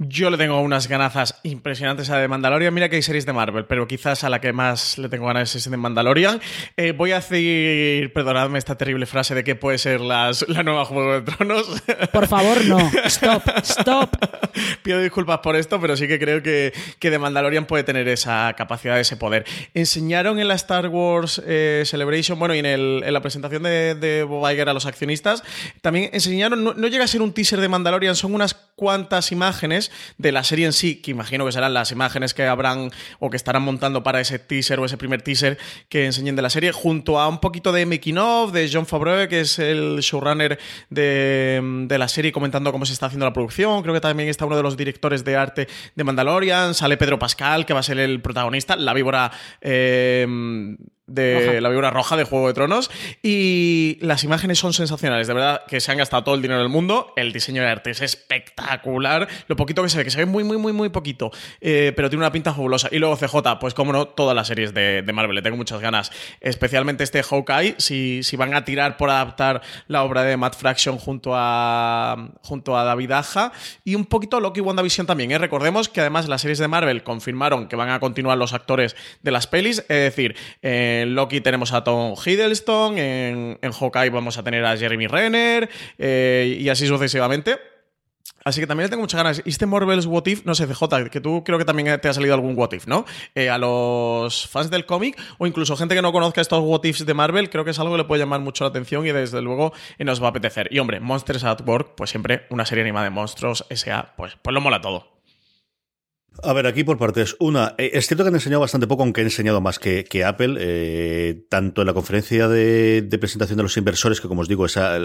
Yo le tengo unas ganazas impresionantes a The Mandalorian. Mira que hay series de Marvel, pero quizás a la que más le tengo ganas es de Mandalorian. Eh, voy a decir, perdonadme esta terrible frase de que puede ser las, la nueva Juego de Tronos. Por favor, no. Stop, stop. Pido disculpas por esto, pero sí que creo que, que The Mandalorian puede tener esa capacidad, ese poder. Enseñaron en la Star Wars eh, Celebration, bueno, y en, el, en, la presentación de, de Bob Iger a los accionistas, también enseñaron, no llega a ser un teaser de Mandalorian, son unas cuantas imágenes de la serie en sí, que imagino que serán las imágenes que habrán o que estarán montando para ese teaser o ese primer teaser que enseñen de la serie, junto a un poquito de making of de John Favreau, que es el showrunner de, la serie, comentando cómo se está haciendo la producción. Creo que también está uno de los directores de arte de Mandalorian. Sale Pedro Pascal, que va a ser el protagonista, la víbora. Eh, de la figura roja de Juego de Tronos. Y las imágenes son sensacionales, de verdad que se han gastado todo el dinero del mundo. El diseño de arte es espectacular. Lo poquito que se ve, que se ve muy, muy, muy, muy poquito, eh, pero tiene una pinta fabulosa. Y luego CJ, pues como no, todas las series de, Marvel, le tengo muchas ganas. Especialmente este Hawkeye, si, si van a tirar por adaptar la obra de Matt Fraction junto a, junto a David Aja. Y un poquito Loki y WandaVision también. ¿eh? Recordemos que además las series de Marvel confirmaron que van a continuar los actores de las pelis, es decir, en Loki tenemos a Tom Hiddleston, en, Hawkeye vamos a tener a Jeremy Renner eh, y así sucesivamente. Así que también le tengo muchas ganas. Y este Marvel's What If, no sé, CJ, que tú creo que también te ha salido algún What If, ¿no? Eh, a los fans del cómic o incluso gente que no conozca estos What Ifs de Marvel, creo que es algo que le puede llamar mucho la atención y desde luego eh, nos va a apetecer. Y hombre, Monsters at Work, pues siempre una serie animada de monstruos, S.A., pues, pues lo mola todo. A ver, aquí por partes. Una, eh, es cierto que han enseñado bastante poco, aunque han enseñado más que, que Apple, eh, tanto en la conferencia de, presentación de los inversores, que como os digo, esa,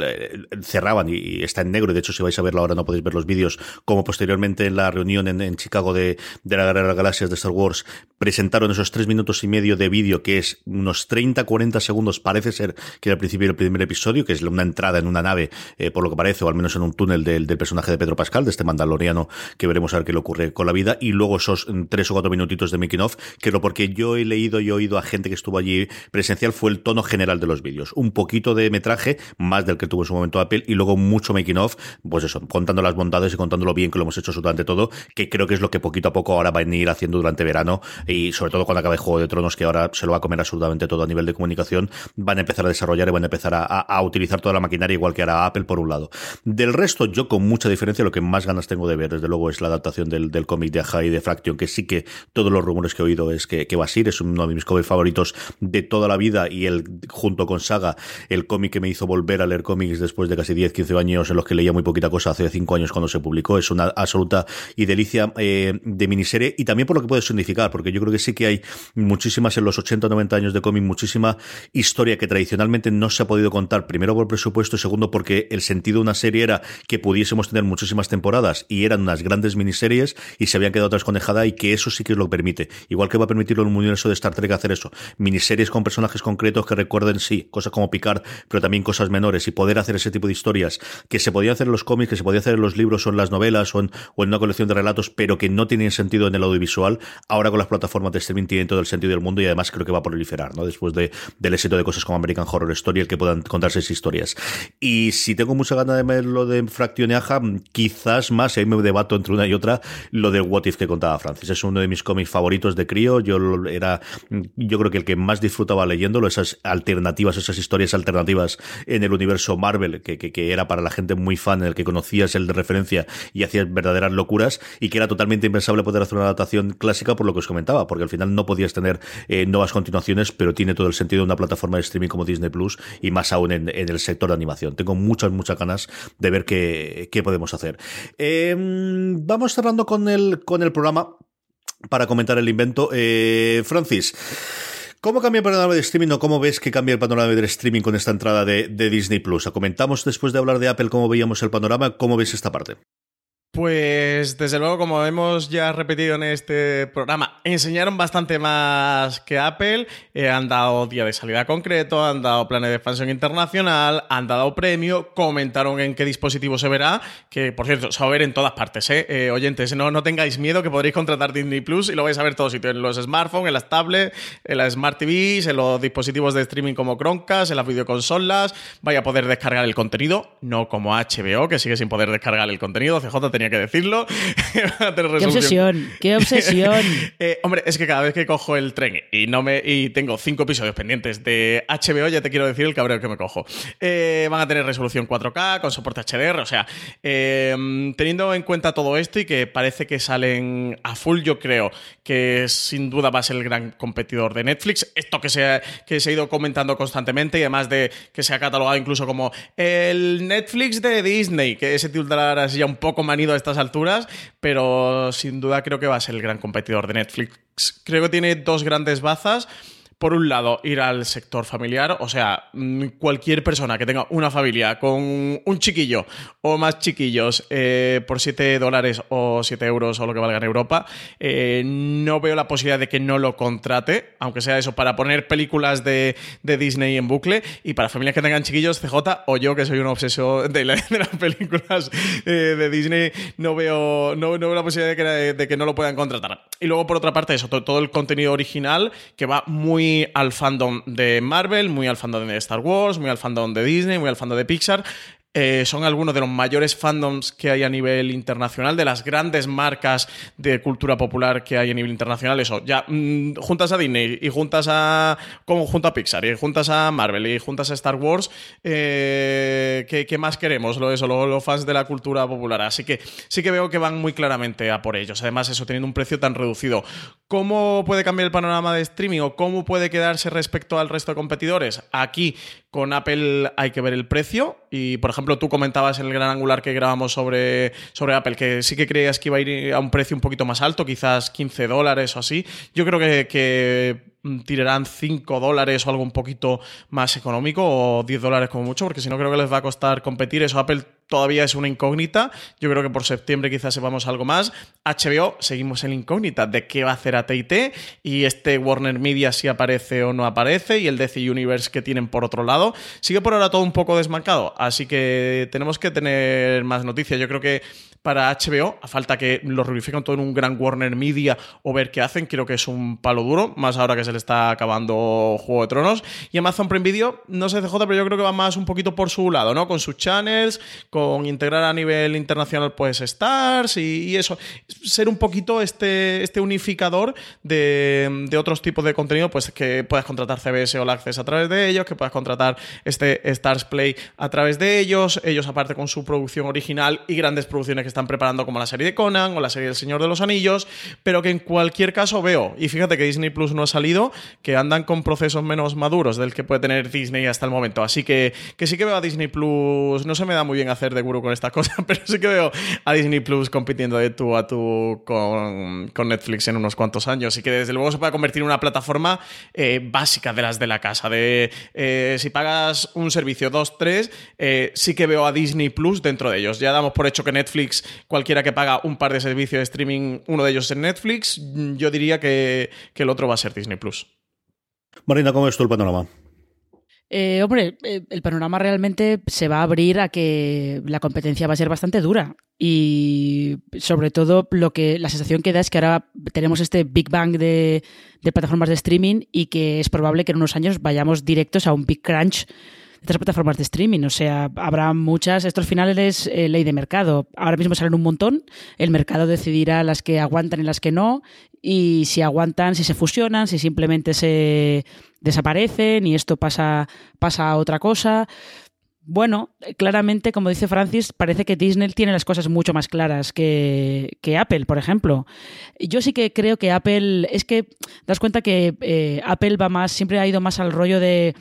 cerraban y, está en negro, y de hecho si vais a verlo ahora no podéis ver los vídeos, como posteriormente en la reunión en, Chicago de, de, la Guerra de las Galaxias de Star Wars, presentaron esos tres minutos y medio de vídeo, que es unos 30, 40 segundos, parece ser que era al principio del primer episodio, que es una entrada en una nave, eh, por lo que parece, o al menos en un túnel del, del personaje de Pedro Pascal, de este mandaloriano, que veremos a ver qué le ocurre con la vida, y luego esos mm, tres o cuatro minutitos de making of, que lo porque yo he leído y oído a gente que estuvo allí presencial fue el tono general de los vídeos. Un poquito de metraje, más del que tuvo en su momento Apple, y luego mucho making of, pues eso, contando las bondades y contando lo bien que lo hemos hecho durante todo, que creo que es lo que poquito a poco ahora va a ir haciendo durante verano, y sobre todo cuando acabe Juego de Tronos, que ahora se lo va a comer absolutamente todo a nivel de comunicación, van a empezar a desarrollar y van a empezar a, utilizar toda la maquinaria igual que hará Apple por un lado. Del resto, yo con mucha diferencia, lo que más ganas tengo de ver, desde luego, es la adaptación del, del cómic de y de Fraction que sí que todos los rumores que he oído es que, que va a ser, es uno de mis cómics favoritos de toda la vida y el, junto con Saga, el cómic que me hizo volver a leer cómics después de casi 10, 15 años en los que leía muy poquita cosa hace 5 años cuando se publicó. Es una absoluta y delicia eh, de miniserie y también por lo que puede significar, porque yo creo que sí que hay muchísimas en los 80, 90 años de cómic, muchísima historia que tradicionalmente no se ha podido contar, primero por presupuesto y segundo porque el sentido de una serie era que pudiésemos tener muchísimas temporadas y eran unas grandes miniseries y se habían quedado otras conejadas y que eso sí que lo permite. Igual que va a permitirlo en un universo de Star Trek hacer eso. Miniseries con personajes concretos que recuerden, sí, cosas como Picard, pero también cosas menores y poder hacer ese tipo de historias que se podía hacer en los cómics, que se podía hacer en los libros o en las novelas o en, una colección de relatos, pero que no tienen sentido en el audiovisual. Ahora con las plataformas de streaming tienen todo el sentido del mundo y además creo que va a proliferar, ¿no? Después de, del éxito de cosas como American Horror Story, el que puedan contarse esas historias. Y si tengo mucha gana de ver lo de Fraction y Aja, quizás más, ahí me debato entre una y otra, lo de What If que contaba Francis. Es uno de mis cómics favoritos de crío. Yo era, yo creo que el que más disfrutaba leyéndolo, esas alternativas, esas historias alternativas en el universo Marvel, que, que, era para la gente muy fan, en el que conocías el de referencia y hacías verdaderas locuras, y que era totalmente impensable poder hacer una adaptación clásica por lo que os comentaba, porque al final no podías tener eh, nuevas continuaciones, pero tiene todo el sentido de una plataforma de streaming como Disney Plus y más aún en, el sector de animación. Tengo muchas, muchas ganas de ver qué, qué podemos hacer. Em, vamos cerrando con el, con el programa para comentar el invento. Eh, Francis. ¿Cómo cambia el panorama de streaming o cómo ves que cambia el panorama del streaming con esta entrada de, Disney Plus? Comentamos después de hablar de Apple cómo veíamos el panorama, ¿cómo ves esta parte? Pues desde luego, como hemos ya repetido en este programa, enseñaron bastante más que Apple, eh, han dado día de salida concreto, han dado planes de expansión internacional, han dado premio, comentaron en qué dispositivo se verá, que por cierto, se va a ver en todas partes, ¿eh? eh oyentes, no, no tengáis miedo que podréis contratar Disney Plus y lo vais a ver en todos sitios, en los smartphones, en las tablets, en las Smart TVs, en los dispositivos de streaming como Chromecast, en las videoconsolas, vaya a poder descargar el contenido, no como HBO, que sigue sin poder descargar el contenido, CJ tenía que decirlo. qué obsesión, qué obsesión. Eh, hombre, es que cada vez que cojo el tren y no me y tengo cinco episodios pendientes de HBO, ya te quiero decir el cabreo que me cojo. Eh, van a tener resolución 4K con soporte HDR, o sea, eh, teniendo en cuenta todo esto y que parece que salen a full, yo creo que sin duda va a ser el gran competidor de Netflix. Esto que se ha, que se ha ido comentando constantemente y además de que se ha catalogado incluso como el Netflix de Disney, que ese titular así ya un poco manido a estas alturas, pero sin duda creo que va a ser el gran competidor de Netflix. Creo que tiene dos grandes bazas por un lado, ir al sector familiar, o sea, mm, cualquier persona que tenga una familia con un chiquillo o más chiquillos eh, por 7 dólares o 7 euros o lo que valga en Europa, eh, no veo la posibilidad de que no lo contrate, aunque sea eso, para poner películas de, Disney en bucle y para familias que tengan chiquillos, CJ o yo que soy un obseso de, las películas eh, de Disney, no veo, no, veo la posibilidad de que, de que, no lo puedan contratar. Y luego, por otra parte, eso, todo el contenido original que va muy al fandom de Marvel, muy al fandom de Star Wars, muy al fandom de Disney, muy al fandom de Pixar. Eh, son algunos de los mayores fandoms que hay a nivel internacional, de las grandes marcas de cultura popular que hay a nivel internacional. Eso, ya mm, juntas a Disney y juntas a. junto a Pixar y juntas a Marvel y juntas a Star Wars, eh, ¿qué, más queremos? Lo, eso, los fans de la cultura popular. Así que sí que veo que van muy claramente a por ellos. Además, eso teniendo un precio tan reducido. ¿Cómo puede cambiar el panorama de streaming o cómo puede quedarse respecto al resto de competidores? Aquí con Apple hay que ver el precio y, por ejemplo, tú comentabas en el gran angular que grabamos sobre, sobre Apple, que sí que creías que iba a ir a un precio un poquito más alto, quizás 15 dólares o así. Yo creo que, que tirarán 5 dólares o algo un poquito más económico o 10 dólares como mucho, porque si no creo que les va a costar competir. Eso Apple todavía es una incógnita. Yo creo que por septiembre quizás sepamos algo más. HBO, seguimos en incógnita de qué va a hacer AT&T y este Warner Media si aparece o no aparece y el DC Universe que tienen por otro lado. Sigue por ahora todo un poco desmarcado, así que tenemos que tener más noticias. Yo creo que para HBO, a falta que lo reunifiquen todo en un gran Warner Media o ver qué hacen, creo que es un palo duro, más ahora que se le está acabando Juego de Tronos. Y Amazon Prime Video, no sé CJ, pero yo creo que va más un poquito por su lado, ¿no? Con sus channels, con integrar a nivel internacional, pues, Stars y, eso. Ser un poquito este, este unificador de, otros tipos de contenido, pues que puedas contratar CBS o Access a través de ellos, que puedas contratar este Stars Play a través de ellos, ellos aparte con su producción original y grandes producciones que están preparando como la serie de Conan o la serie del Señor de los Anillos, pero que en cualquier caso veo, y fíjate que Disney Plus no ha salido, que andan con procesos menos maduros del que puede tener Disney hasta el momento. Así que, que sí que veo a Disney Plus, no se me da muy bien hacer de gurú con estas cosas, pero sí que veo a Disney Plus compitiendo de tú a tú con, Netflix en unos cuantos años y que desde luego se pueda convertir en una plataforma eh, básica de las de la casa, de eh, si pagas un servicio 2, 3, eh, sí que veo a Disney Plus dentro de ellos. Ya damos por hecho que Netflix cualquiera que paga un par de servicios de streaming, uno de ellos es Netflix, yo diría que, el otro va a ser Disney Plus. Marina, ¿cómo es tu el panorama? Eh, hombre, eh, el panorama realmente se va a abrir a que la competencia va a ser bastante dura. Y sobre todo lo que la sensación que da es que ahora tenemos este Big Bang de, de plataformas de streaming y que es probable que en unos años vayamos directos a un Big Crunch estas plataformas de streaming. O sea, habrá muchas. Estos finales eh, ley de mercado. Ahora mismo salen un montón. El mercado decidirá las que aguantan y las que no. Y si aguantan, si se fusionan, si simplemente se desaparecen y esto pasa, pasa a otra cosa. Bueno, claramente, como dice Francis, parece que Disney tiene las cosas mucho más claras que, que Apple, por ejemplo. Yo sí que creo que Apple, es que das cuenta que eh, Apple va más, siempre ha ido más al rollo de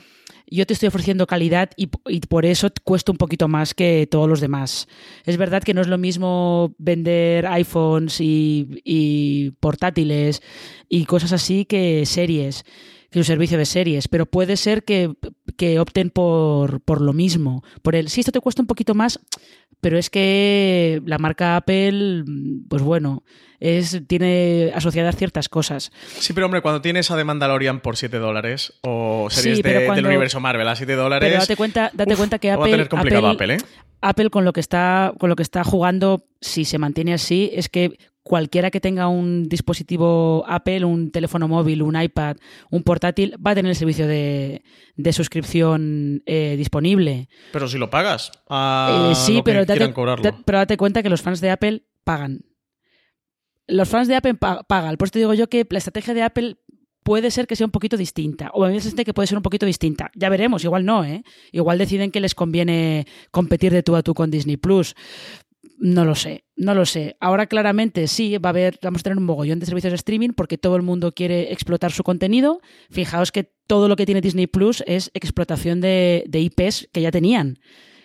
yo te estoy ofreciendo calidad y, por eso cuesta un poquito más que todos los demás. Es verdad que no es lo mismo vender iPhones y, portátiles y cosas así que series que un servicio de series, pero puede ser que, opten por, por, lo mismo. Por el, sí, esto te cuesta un poquito más, pero es que la marca Apple, pues bueno, es, tiene asociadas ciertas cosas. Sí, pero hombre, cuando tienes a The Mandalorian por 7 dólares o series del universo Marvel a 7 dólares. Pero date cuenta, date cuenta que Apple. Va a tener complicado Apple, ¿eh? Apple con lo que está con lo que está jugando si se mantiene así es que cualquiera que tenga un dispositivo Apple, un teléfono móvil, un iPad, un portátil, va a tener el servicio de, suscripción eh, disponible. Pero si lo pagas. Eh, sí, pero, pero date cuenta que los fans de Apple pagan los fans de Apple pagan. Por eso te digo yo que la estrategia de Apple puede ser que sea un poquito distinta. O a mí me que puede ser un poquito distinta. Ya veremos, igual no, ¿eh? Igual deciden que les conviene competir de tú a tú con Disney Plus. No lo sé, no lo sé. Ahora claramente sí, va a haber, vamos a tener un mogollón de servicios de streaming porque todo el mundo quiere explotar su contenido. Fijaos que todo lo que tiene Disney Plus es explotación de, de IPs que ya tenían.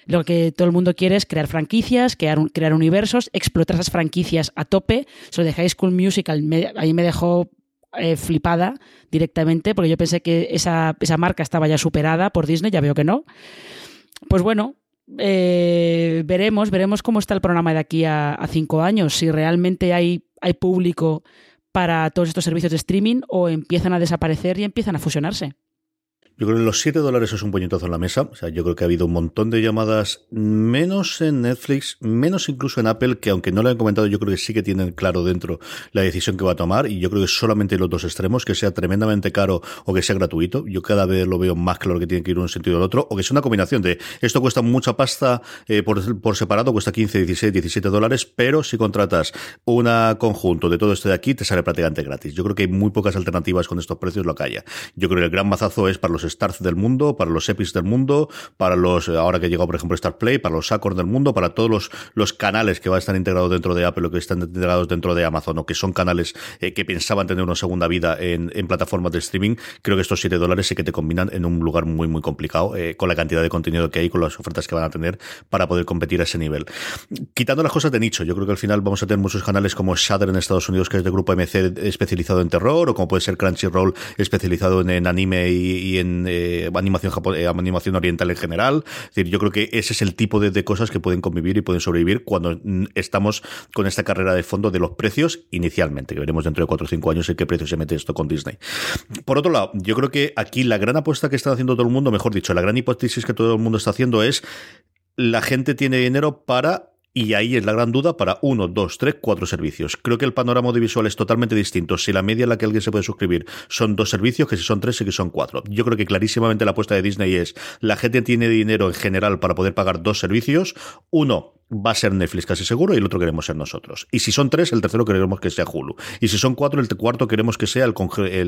Lo que todo el mundo quiere es crear franquicias, crear, universos, explotar esas franquicias a tope. Sobre High School Musical, ahí me dejó eh, flipada directamente, porque yo pensé que esa, esa marca estaba ya superada por Disney, ya veo que no. Pues bueno, eh, veremos, veremos cómo está el programa de aquí a, a, cinco años, si realmente hay, hay público para todos estos servicios de streaming o empiezan a desaparecer y empiezan a fusionarse. Yo creo que los 7 dólares es un puñetazo en la mesa. O sea, yo creo que ha habido un montón de llamadas, menos en Netflix, menos incluso en Apple, que aunque no lo han comentado, yo creo que sí que tienen claro dentro la decisión que va a tomar. Y yo creo que solamente los dos extremos, que sea tremendamente caro o que sea gratuito. Yo cada vez lo veo más claro que tiene que ir un sentido o otro. O que sea una combinación de esto cuesta mucha pasta eh, por, por, separado, cuesta 15, 16, 17 dólares, pero si contratas un conjunto de todo esto de aquí, te sale prácticamente gratis. Yo creo que hay muy pocas alternativas con estos precios, lo haya. Yo creo que el gran mazazo es para los Stars del mundo, para los Epics del mundo, para los, ahora que llegado por ejemplo Star Play, para los Acords del mundo, para todos los, los canales que van a estar integrados dentro de Apple o que están integrados dentro de Amazon o que son canales eh, que pensaban tener una segunda vida en, en, plataformas de streaming, creo que estos 7 dólares sí que te combinan en un lugar muy, muy complicado eh, con la cantidad de contenido que hay, con las ofertas que van a tener para poder competir a ese nivel. Quitando las cosas de nicho, yo creo que al final vamos a tener muchos canales como Shudder en Estados Unidos, que es de grupo MC especializado en terror, o como puede ser Crunchyroll especializado en, anime y en eh, animación, eh, animación oriental en general. Es decir, yo creo que ese es el tipo de, cosas que pueden convivir y pueden sobrevivir cuando mm, estamos con esta carrera de fondo de los precios inicialmente, que veremos dentro de 4 o 5 años en qué precio se mete esto con Disney. Por otro lado, yo creo que aquí la gran apuesta que está haciendo todo el mundo, mejor dicho, la gran hipótesis que todo el mundo está haciendo es la gente tiene dinero para y ahí es la gran duda para uno, dos, tres, cuatro servicios. Creo que el panorama audiovisual es totalmente distinto. Si la media en la que alguien se puede suscribir son dos servicios, que si son tres y que son cuatro. Yo creo que clarísimamente la apuesta de Disney es la gente tiene dinero en general para poder pagar dos servicios. Uno, va a ser Netflix casi seguro y el otro queremos ser nosotros. Y si son tres, el tercero queremos que sea Hulu. Y si son cuatro, el cuarto queremos que sea el,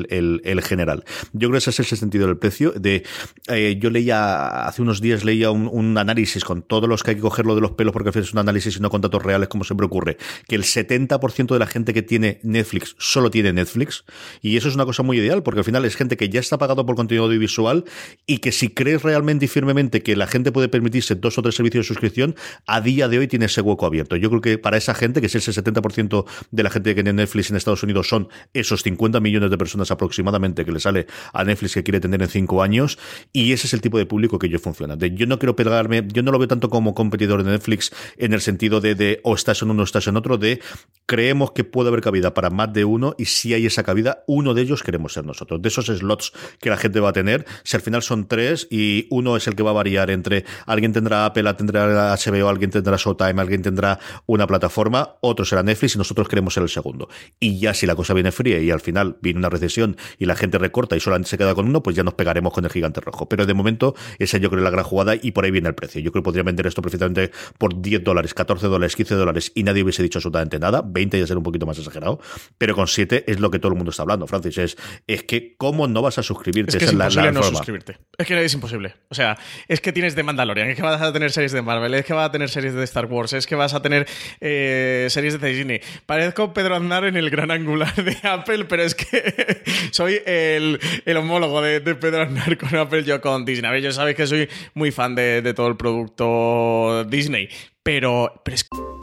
el, el, general. Yo creo que ese es el sentido del precio. De, eh, yo leía, hace unos días leía un, un, análisis con todos los que hay que cogerlo de los pelos porque es un análisis y no con datos reales como siempre ocurre, que el 70% de la gente que tiene Netflix solo tiene Netflix. Y eso es una cosa muy ideal porque al final es gente que ya está pagado por contenido audiovisual y que si crees realmente y firmemente que la gente puede permitirse dos o tres servicios de suscripción, a día de hoy tiene ese hueco abierto. Yo creo que para esa gente, que es ese 70% de la gente que tiene Netflix en Estados Unidos, son esos 50 millones de personas aproximadamente que le sale a Netflix que quiere tener en cinco años, y ese es el tipo de público que yo funciona. De, yo no quiero pegarme, yo no lo veo tanto como competidor de Netflix en el sentido de, de o estás en uno o estás en otro, de creemos que puede haber cabida para más de uno, y si hay esa cabida, uno de ellos queremos ser nosotros. De esos slots que la gente va a tener, si al final son tres y uno es el que va a variar entre alguien tendrá Apple, tendrá HBO, alguien tendrá Showtime, alguien tendrá una plataforma, otro será Netflix y nosotros queremos ser el segundo. Y ya si la cosa viene fría y al final viene una recesión y la gente recorta y solamente se queda con uno, pues ya nos pegaremos con el gigante rojo. Pero de momento, esa yo creo es la gran jugada y por ahí viene el precio. Yo creo que podría vender esto perfectamente por 10 dólares, 14 dólares, 15 dólares y nadie hubiese dicho absolutamente nada. 20 ya ser un poquito más exagerado. Pero con 7 es lo que todo el mundo está hablando, Francis. Es, es que, ¿cómo no vas a suscribirte? Es que es, imposible la, la no suscribirte. Es que es imposible. O sea, es que tienes de Mandalorian, es que vas a tener series de Marvel, es que vas a tener series de Star Wars, es que vas a tener eh, series de Disney. Parezco Pedro Aznar en el gran angular de Apple, pero es que soy el, el homólogo de, Pedro Aznar con Apple, yo con Disney. A ver, yo sabéis que soy muy fan de, de todo el producto Disney, pero, pero es...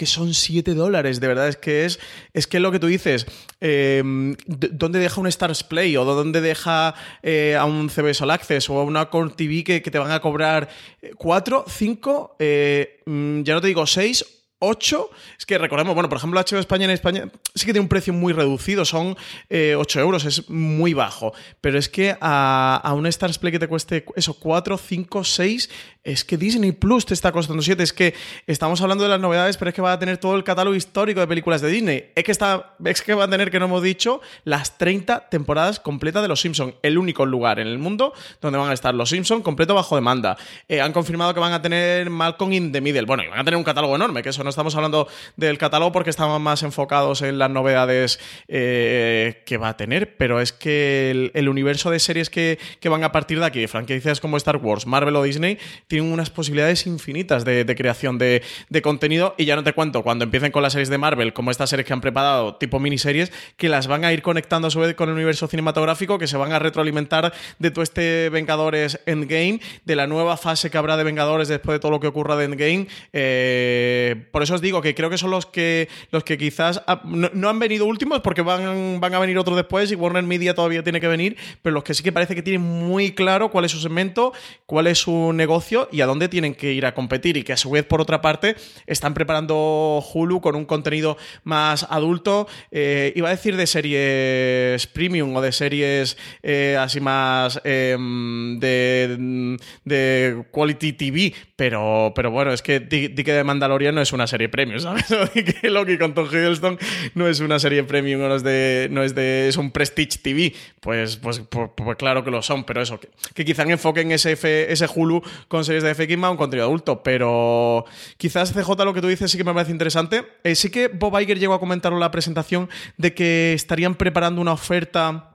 Que son 7 dólares, de verdad es que es, es que lo que tú dices, eh, ¿dónde deja un Stars Play o dónde deja eh, a un CBS All Access o a una Core TV que, que, te van a cobrar 4, 5, eh, mm, ya no te digo 6 8. Es que recordemos, bueno, por ejemplo, HBO España en España sí que tiene un precio muy reducido, son eh, 8 euros, es muy bajo. Pero es que a, a un Stars Play que te cueste eso, 4, 5, 6, es que Disney Plus te está costando 7. Es que estamos hablando de las novedades, pero es que va a tener todo el catálogo histórico de películas de Disney. Es que, está, es que va a tener, que no hemos dicho, las 30 temporadas completas de Los Simpsons. El único lugar en el mundo donde van a estar Los Simpsons completo bajo demanda. Eh, han confirmado que van a tener Malcolm in the Middle. Bueno, y van a tener un catálogo enorme, que eso no estamos hablando del catálogo porque estaban más enfocados en las novedades eh, que va a tener, pero es que el, universo de series que, van a partir de aquí, de franquicias como Star Wars, Marvel o Disney, tienen unas posibilidades infinitas de, creación de, contenido. Y ya no te cuento, cuando empiecen con las series de Marvel, como estas series que han preparado, tipo miniseries, que las van a ir conectando a su vez con el universo cinematográfico, que se van a retroalimentar de todo este Vengadores Endgame, de la nueva fase que habrá de Vengadores después de todo lo que ocurra de Endgame. Eh, por eso os digo que creo que son los que, los que quizás no, han venido últimos porque van, van a venir otros después y Warner Media todavía tiene que venir, pero los que sí que parece que tienen muy claro cuál es su segmento, cuál es su negocio y a dónde tienen que ir a competir y que a su vez por otra parte están preparando Hulu con un contenido más adulto, eh, iba a decir de series premium o de series eh, así más em, de, de quality TV, pero, pero bueno, es que di, que de Mandalorian no es una serie premium, ¿sabes? que Loki con Tom Hiddleston no es una serie premium, no es de, no es de, es un Prestige TV. Pues, pues, pues, pues claro que lo son, pero eso, que, quizá enfoquen ese, ese Hulu con series de FX más un contenido adulto, pero quizás CJ lo que tú dices sí que me parece interesante. Eh, sí que Bob Iger llegó a comentar en la presentación de que estarían preparando una oferta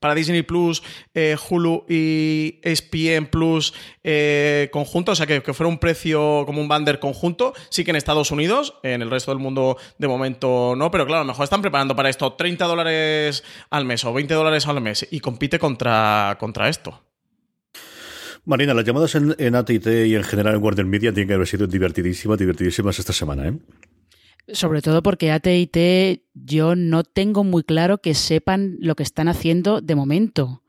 para Disney Plus, eh, Hulu y ESPN Plus eh, conjunto, o sea que, que, fuera un precio como un bander conjunto, sí que en Estados Unidos, en el resto del mundo de momento no, pero claro, a lo mejor están preparando para esto 30 dólares al mes o 20 dólares al mes y compite contra, contra esto. Marina, las llamadas en, en AT&T y en general en Warner Media tienen que haber sido divertidísimas, divertidísimas esta semana, ¿eh? Sobre todo porque AT&T yo no tengo muy claro que sepan lo que están haciendo de momento.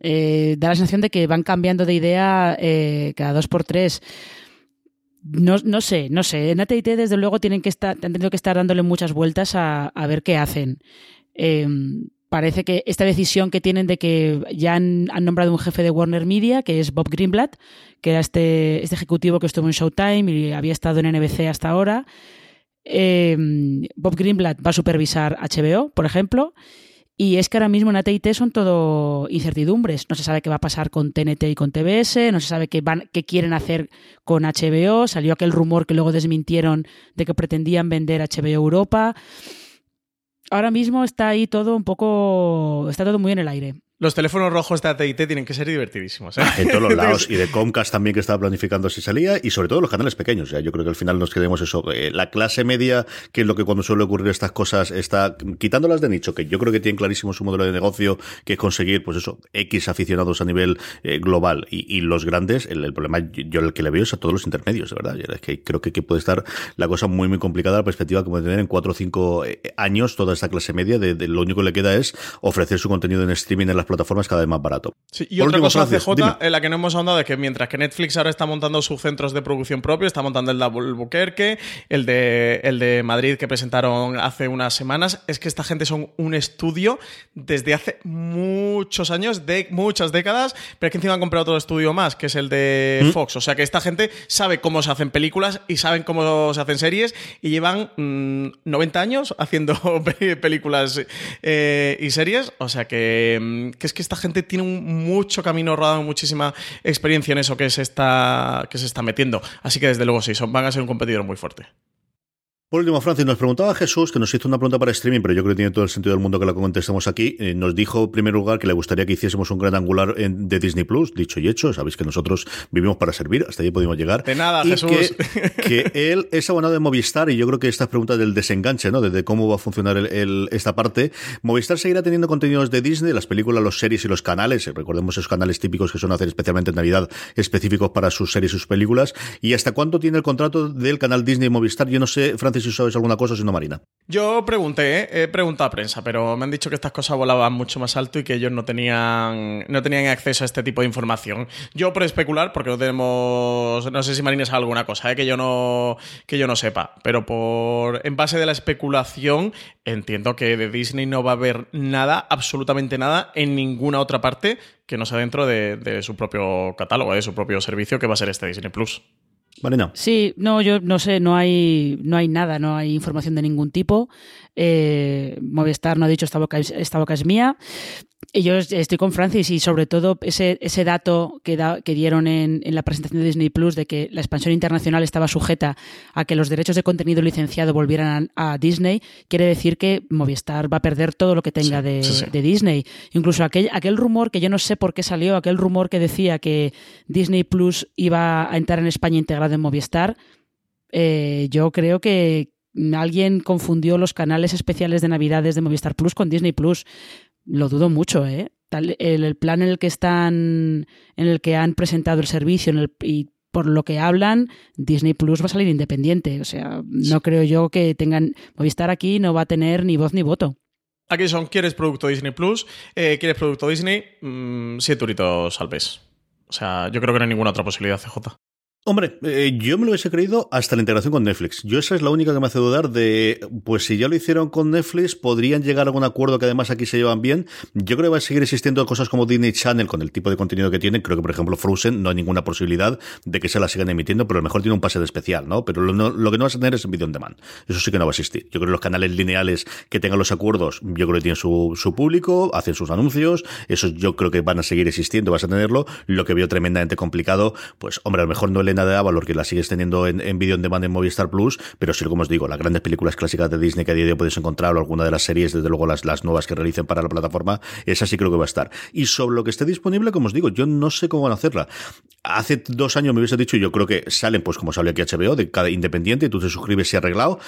Eh, da la sensación de que van cambiando de idea eh, cada dos por tres. No, sé, no sé. En AT&T desde luego tienen que estar, han tenido que estar dándole muchas vueltas a, ver qué hacen. Em, parece que esta decisión que tienen de que ya han, nombrado un jefe de Warner Media, que es Bob Greenblatt, que era este, este ejecutivo que estuvo en Showtime y había estado en NBC hasta ahora. Em, Bob Greenblatt va a supervisar HBO, por ejemplo, y es que ahora mismo en AT&T son todo incertidumbres. No se sabe qué va a pasar con TNT y con TBS, no se sabe qué, van, qué quieren hacer con HBO. Salió aquel rumor que luego desmintieron de que pretendían vender HBO Europa. Ahora mismo está ahí todo un poco... está todo muy en el aire. Los teléfonos rojos de AT&T tienen que ser divertidísimos. ¿eh? En todos los lados. y de Comcast también que estaba planificando si salía. Y sobre todo los canales pequeños. yo creo que al final nos quedemos eso. Eh, la clase media, que es lo que cuando suele ocurrir estas cosas, está quitándolas de nicho, que yo creo que tienen clarísimo su modelo de negocio, que es conseguir, pues eso, X aficionados a nivel eh, global. Y, los grandes, el, problema, yo el que le veo es a todos los intermedios, de verdad. Es que creo que, puede estar la cosa muy, muy complicada, la perspectiva que puede tener en cuatro o cinco años toda esta clase media. De, lo único que le queda es ofrecer su contenido en streaming en las plataformas cada vez más barato. y otra cosa, CJ, en la que no hemos hablado de que mientras que Netflix ahora está montando sus centros de producción propio, está montando el de Albuquerque, el de, el de Madrid que presentaron hace unas semanas, es que esta gente son un estudio desde hace muchos años, de muchas décadas, pero es que encima han comprado otro estudio más, que es el de ¿Mm? Fox. O sea que esta gente sabe cómo se hacen películas y saben cómo se hacen series y llevan 90 mm, años haciendo películas eh, y series. O sea que, mm, que es que esta gente tiene mucho camino rodado, muchísima experiencia en eso que se está, que se está metiendo. Así que desde luego sí, son, van a ser un competidor muy fuerte. Por último, Francis, nos preguntaba Jesús, que nos hizo una pregunta para streaming, pero yo creo que tiene todo el sentido del mundo que la contestemos aquí. Eh, nos dijo, en primer lugar, que le gustaría que hiciésemos un gran angular de Disney Plus, dicho y hecho. Sabéis que nosotros vivimos para servir, hasta allí podemos llegar. De nada, Jesús. Que, él es abonado de Movistar y yo creo que esta pregunta del desenganche, ¿no? De, cómo va a funcionar esta parte. Movistar seguirá teniendo contenidos de Disney, las películas, los series y los canales. Recordemos esos canales típicos que son hacer especialmente en Navidad, específicos para sus series y sus películas. ¿Y hasta cuánto tiene el contrato del canal Disney Movistar? Yo no sé, Francis, si sabes alguna cosa Marina. Yo pregunté, he preguntado a prensa, pero me han dicho que estas cosas volaban mucho más alto y que ellos no tenían, no tenían acceso a este tipo de información. Yo por especular, porque no tenemos, no sé si Marina sabe alguna cosa ¿eh? que, yo no, que yo no sepa, pero por en base de la especulación entiendo que de Disney no va a haber nada, absolutamente nada, en ninguna otra parte que no sea dentro de, de su propio catálogo, de su propio servicio, que va a ser este Disney Plus. Marina. Sí, no, yo no sé, no hay, no hay nada, no hay información de ningún tipo. Eh, Movistar no ha dicho esta boca, esta boca es mía. Y yo estoy con Francis y sobre todo ese, ese dato que, da, que dieron en, en, la presentación de Disney Plus de que la expansión internacional estaba sujeta a que los derechos de contenido licenciado volvieran a, a Disney, quiere decir que Movistar va a perder todo lo que tenga Sí, de, sí, sí. de Disney. Incluso aquel, aquel rumor que yo no sé por qué salió, aquel rumor que decía que Disney Plus iba a entrar en España integrado en Movistar, eh, yo creo que alguien confundió los canales especiales de Navidades de Movistar Plus con Disney Plus. Lo dudo mucho, ¿eh? El, plan en el que están, en el que han presentado el servicio en el- y por lo que hablan, Disney Plus va a salir independiente. O sea, no creo yo que tengan. Movistar aquí no va a tener ni voz ni voto. Aquí son, ¿quieres producto Disney Plus? Eh, ¿Quieres producto Disney? Mm, siete euritos al mes. O sea, yo creo que no hay ninguna otra posibilidad, CJ. Hombre, eh, yo me lo hubiese creído hasta la integración con Netflix. Yo esa es la única que me hace dudar de, pues si ya lo hicieron con Netflix, podrían llegar a algún acuerdo que además aquí se llevan bien. Yo creo que va a seguir existiendo cosas como Disney Channel con el tipo de contenido que tienen. Creo que, por ejemplo, Frozen no hay ninguna posibilidad de que se la sigan emitiendo, pero a lo mejor tiene un pase de especial, ¿no? Pero lo, lo que no vas a tener es en video on demand. Eso sí que no va a existir. Yo creo que los canales lineales que tengan los acuerdos, yo creo que tienen su, su público, hacen sus anuncios, eso yo creo que van a seguir existiendo, vas a tenerlo. Lo que veo tremendamente complicado, pues hombre, a lo mejor no Elena de Avalor, que la sigues teniendo en, en video on demand en Movistar Plus, pero sí, como os digo, las grandes películas clásicas de Disney que a día de hoy podéis encontrar, o alguna de las series, desde luego las, las nuevas que realicen para la plataforma, esa sí creo que va a estar. Y sobre lo que esté disponible, como os digo, yo no sé cómo van a hacerla. Hace dos años me hubiese dicho, yo creo que salen, pues como sale aquí HBO, de cada independiente, y tú te suscribes y arreglado,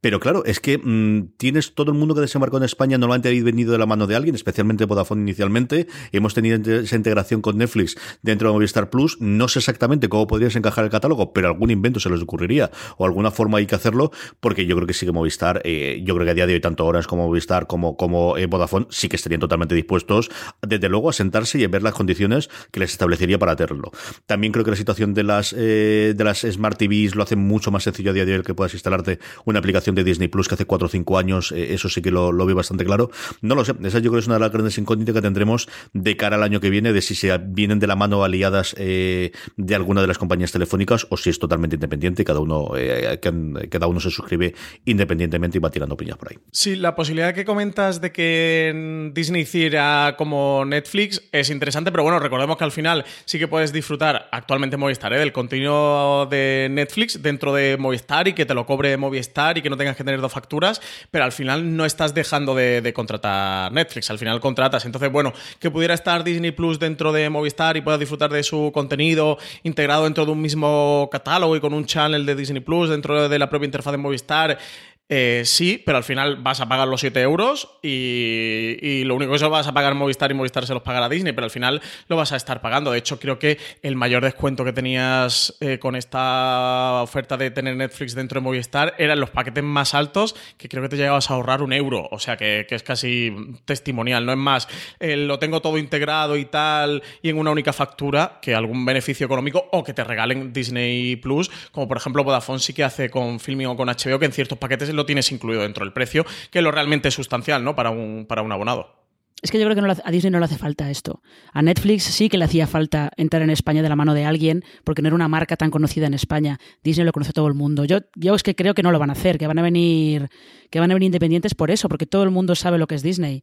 pero claro, es que mm, tienes todo el mundo que desembarcó en España, normalmente habéis venido de la mano de alguien, especialmente Vodafone inicialmente. Hemos tenido esa integración con Netflix dentro de Movistar Plus. No sé exactamente cómo podrías encajar el catálogo, pero algún invento se les ocurriría o alguna forma hay que hacerlo, porque yo creo que sí que Movistar, eh, yo creo que a día de hoy tanto Orange como Movistar como, como eh, Vodafone sí que estarían totalmente dispuestos, desde luego, a sentarse y a ver las condiciones que les establecería para hacerlo. También creo que la situación de las, eh, de las Smart TVs lo hace mucho más sencillo a día de hoy que puedas instalarte una aplicación de Disney Plus que hace 4 o 5 años, eh, eso sí que lo, lo bastante claro. No lo sé, esa yo creo que es una de las grandes incógnitas que tendremos de cara al año que viene, de si se vienen de la mano aliadas eh, de alguna de las compañías telefónicas o si es totalmente independiente cada uno, eh, cada uno se suscribe independientemente y va tirando piñas por ahí. Sí, la posibilidad que comentas de que Disney hiciera como Netflix es interesante, pero bueno, recordemos que al final sí que puedes disfrutar actualmente Movistar ¿eh? del contenido de Netflix dentro de Movistar y que te lo cobre Movistar y que no tengas que tener dos facturas, pero al final no estás dejando de, de contratar Netflix, al final contratas. Entonces, bueno, que pudiera estar Disney Plus dentro de Movistar y puedas disfrutar de su contenido integrado dentro de un mismo catálogo y con un channel de Disney Plus dentro de la propia interfaz de Movistar. Eh, sí, pero al final vas a pagar los 7 euros y, lo único que eso vas a pagar Movistar y Movistar se los pagará Disney, pero al final lo vas a estar pagando. De hecho, creo que el mayor descuento que tenías eh, con esta oferta de tener Netflix dentro de Movistar eran los paquetes más altos, que creo que te llegabas a ahorrar un euro. O sea, que, que es casi testimonial. No es más, eh, lo tengo todo integrado y tal, y en una única factura, que algún beneficio económico o que te regalen Disney Plus, como por ejemplo Vodafone sí que hace con Filming o con HBO, que en ciertos paquetes lo tienes incluido dentro del precio, que es lo realmente sustancial, ¿no? Para un, para un abonado. Es que yo creo que a Disney no le hace falta esto. A Netflix sí que le hacía falta entrar en España de la mano de alguien, porque no era una marca tan conocida en España. Disney lo conoce todo el mundo. Yo, yo es que creo que no lo van a hacer, que van a venir, que van a venir independientes por eso, porque todo el mundo sabe lo que es Disney.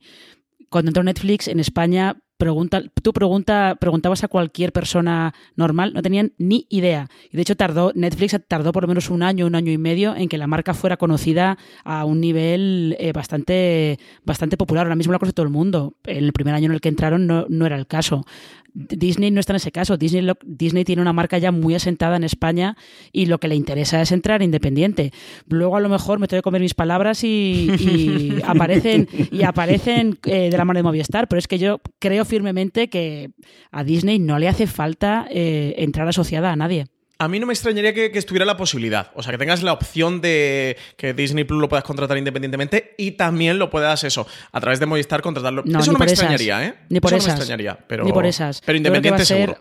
Cuando entró Netflix en España, pregunta, tú pregunta, preguntabas a cualquier persona normal, no tenían ni idea. Y de hecho tardó, Netflix tardó por lo menos un año, un año y medio en que la marca fuera conocida a un nivel eh, bastante, bastante popular. Ahora mismo la conoce todo el mundo. En el primer año en el que entraron no, no era el caso. Disney no está en ese caso. Disney, lo- Disney tiene una marca ya muy asentada en España y lo que le interesa es entrar independiente. Luego a lo mejor me tengo que comer mis palabras y, y aparecen, y aparecen eh, de la mano de Movistar, pero es que yo creo firmemente que a Disney no le hace falta eh, entrar asociada a nadie. A mí no me extrañaría que, que estuviera la posibilidad. O sea, que tengas la opción de que Disney Plus lo puedas contratar independientemente y también lo puedas, eso, a través de Movistar contratarlo. No, eso no me esas. extrañaría, ¿eh? Ni por eso no esas. me extrañaría. Pero, Ni por esas. Pero independiente seguro.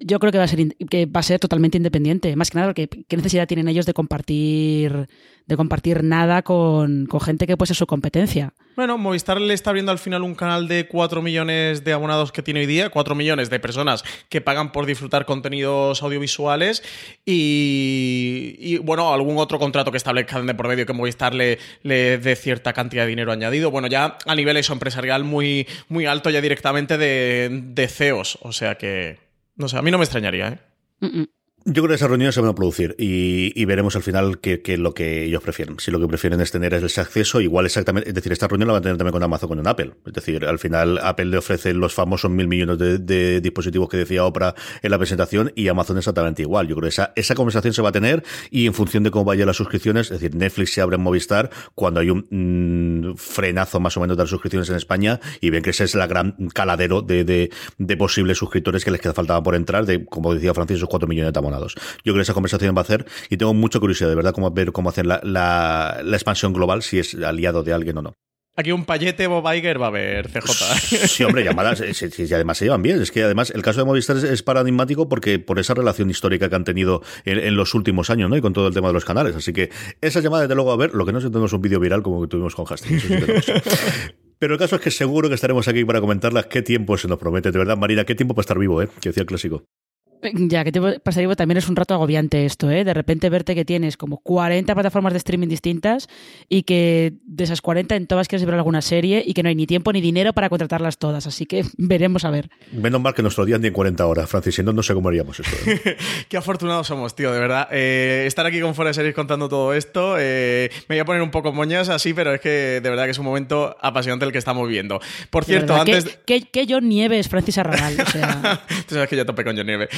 Yo creo que va a ser que va a ser totalmente independiente. Más que nada, porque qué necesidad tienen ellos de compartir de compartir nada con, con gente que puede ser su competencia. Bueno, Movistar le está abriendo al final un canal de 4 millones de abonados que tiene hoy día, 4 millones de personas que pagan por disfrutar contenidos audiovisuales y, bueno, algún otro contrato que establezcan de por medio que Movistar le, le dé cierta cantidad de dinero añadido. Bueno, ya a nivel eso empresarial muy, muy alto ya directamente de, de CEOs, o sea que, no sé, a mí no me extrañaría, ¿eh? Mm, mm. Yo creo que esas reuniones se van a producir y, veremos al final qué es lo que ellos prefieren. Si lo que prefieren es tener ese acceso, igual exactamente, es decir, esta reunión la van a tener también con Amazon con Apple. Es decir, al final Apple le ofrece los famosos mil millones de, dispositivos que decía Oprah en la presentación y Amazon exactamente igual. Yo creo que esa, esa conversación se va a tener y en función de cómo vayan las suscripciones, es decir, Netflix se abre en Movistar cuando hay un mm, frenazo más o menos de las suscripciones en España y ven que ese es la gran caladero de, de, posibles suscriptores que les queda faltaba por entrar, de, como decía Francis, esos cuatro millones de Yo creo que esa conversación va a hacer y tengo mucha curiosidad de verdad cómo ver cómo hacen la, la, expansión global, si es aliado de alguien o no. Aquí un payete Bob Iger va a haber CJ. Sí, hombre, llamadas, y además se llevan bien. Es que además el caso de Movistar es, paradigmático porque por esa relación histórica que han tenido en, los últimos años, ¿no? Y con todo el tema de los canales. Así que esas llamadas, de luego, a ver, lo que no es tenemos un vídeo viral como que tuvimos con Hastings. Pero el caso es que seguro que estaremos aquí para comentarlas. Qué tiempo se nos promete, de verdad, Marina, qué tiempo para estar vivo, ¿eh? Que decía el clásico. Ya, que te pasaría también es un rato agobiante esto, ¿eh? De repente verte que tienes como 40 plataformas de streaming distintas y que de esas 40 en todas quieres ver alguna serie y que no hay ni tiempo ni dinero para contratarlas todas. Así que veremos a ver. Menos mal que nuestro día ni en 40 horas, Francis, si no, no sé cómo haríamos esto. ¿eh? Qué afortunados somos, tío, de verdad. Eh, estar aquí con Fuera de Series contando todo esto, eh, me voy a poner un poco moñas así, pero es que de verdad que es un momento apasionante el que estamos viviendo. Por cierto, antes... ¿Qué, qué, John Nieves, Francis Arrabal? O sea... Tú sabes que yo tope con John Nieves.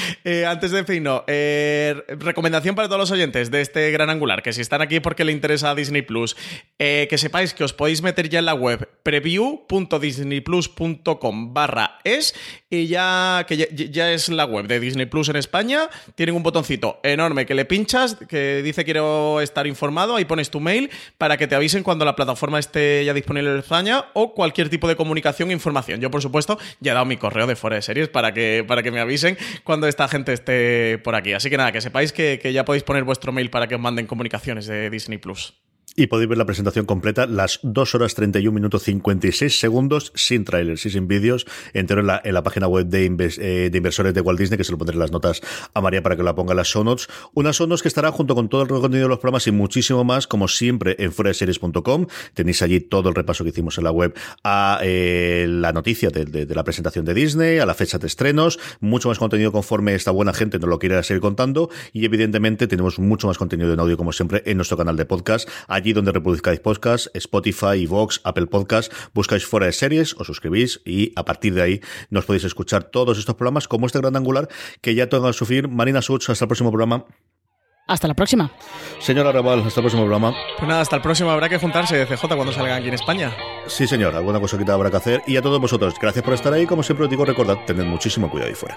Antes de fin, eh, recomendación para todos los oyentes de este gran angular, que si están aquí porque le interesa a Disney Plus, eh, que sepáis que os podéis meter ya en la web preview.disneyplus.com barra es y ya que ya, es la web de Disney Plus en España. Tienen un botoncito enorme que le pinchas que dice quiero estar informado. Ahí pones tu mail para que te avisen cuando la plataforma esté ya disponible en España o cualquier tipo de comunicación e información. Yo, por supuesto, ya he dado mi correo de fuera de series para que, para que me avisen cuando esta gente esté por aquí. Así que nada, que sepáis que, que ya podéis poner vuestro mail para que os manden comunicaciones de Disney Plus. Y podéis ver la presentación completa, las 2 horas 31 minutos 56 segundos, sin trailers y sin vídeos, entero en la, en la página web de, eh, de, inversores de Walt Disney, que se lo pondré en las notas a María para que la ponga en las show notes. Unas show notes que estarán junto con todo el contenido de los programas y muchísimo más, como siempre, en fueraseries.com. Tenéis allí todo el repaso que hicimos en la web a eh, la noticia de, de, la presentación de Disney, a la fecha de estrenos, mucho más contenido conforme esta buena gente nos lo quiera seguir contando y evidentemente tenemos mucho más contenido en audio como siempre en nuestro canal de podcast. Allí donde reproduzcáis podcast, Spotify, Vox, Apple Podcast, buscáis fuera de series, os suscribís y a partir de ahí nos podéis escuchar todos estos programas como este gran angular que ya tengo a sufrir. Marina Such, hasta el próximo programa. Hasta la próxima. Señora Raval, hasta el próximo programa. Pues nada, hasta el próximo. Habrá que juntarse de CJ cuando salgan aquí en España. Sí, señor. Alguna cosa que habrá que hacer. Y a todos vosotros, gracias por estar ahí. Como siempre os digo, recordad, tened muchísimo cuidado ahí fuera.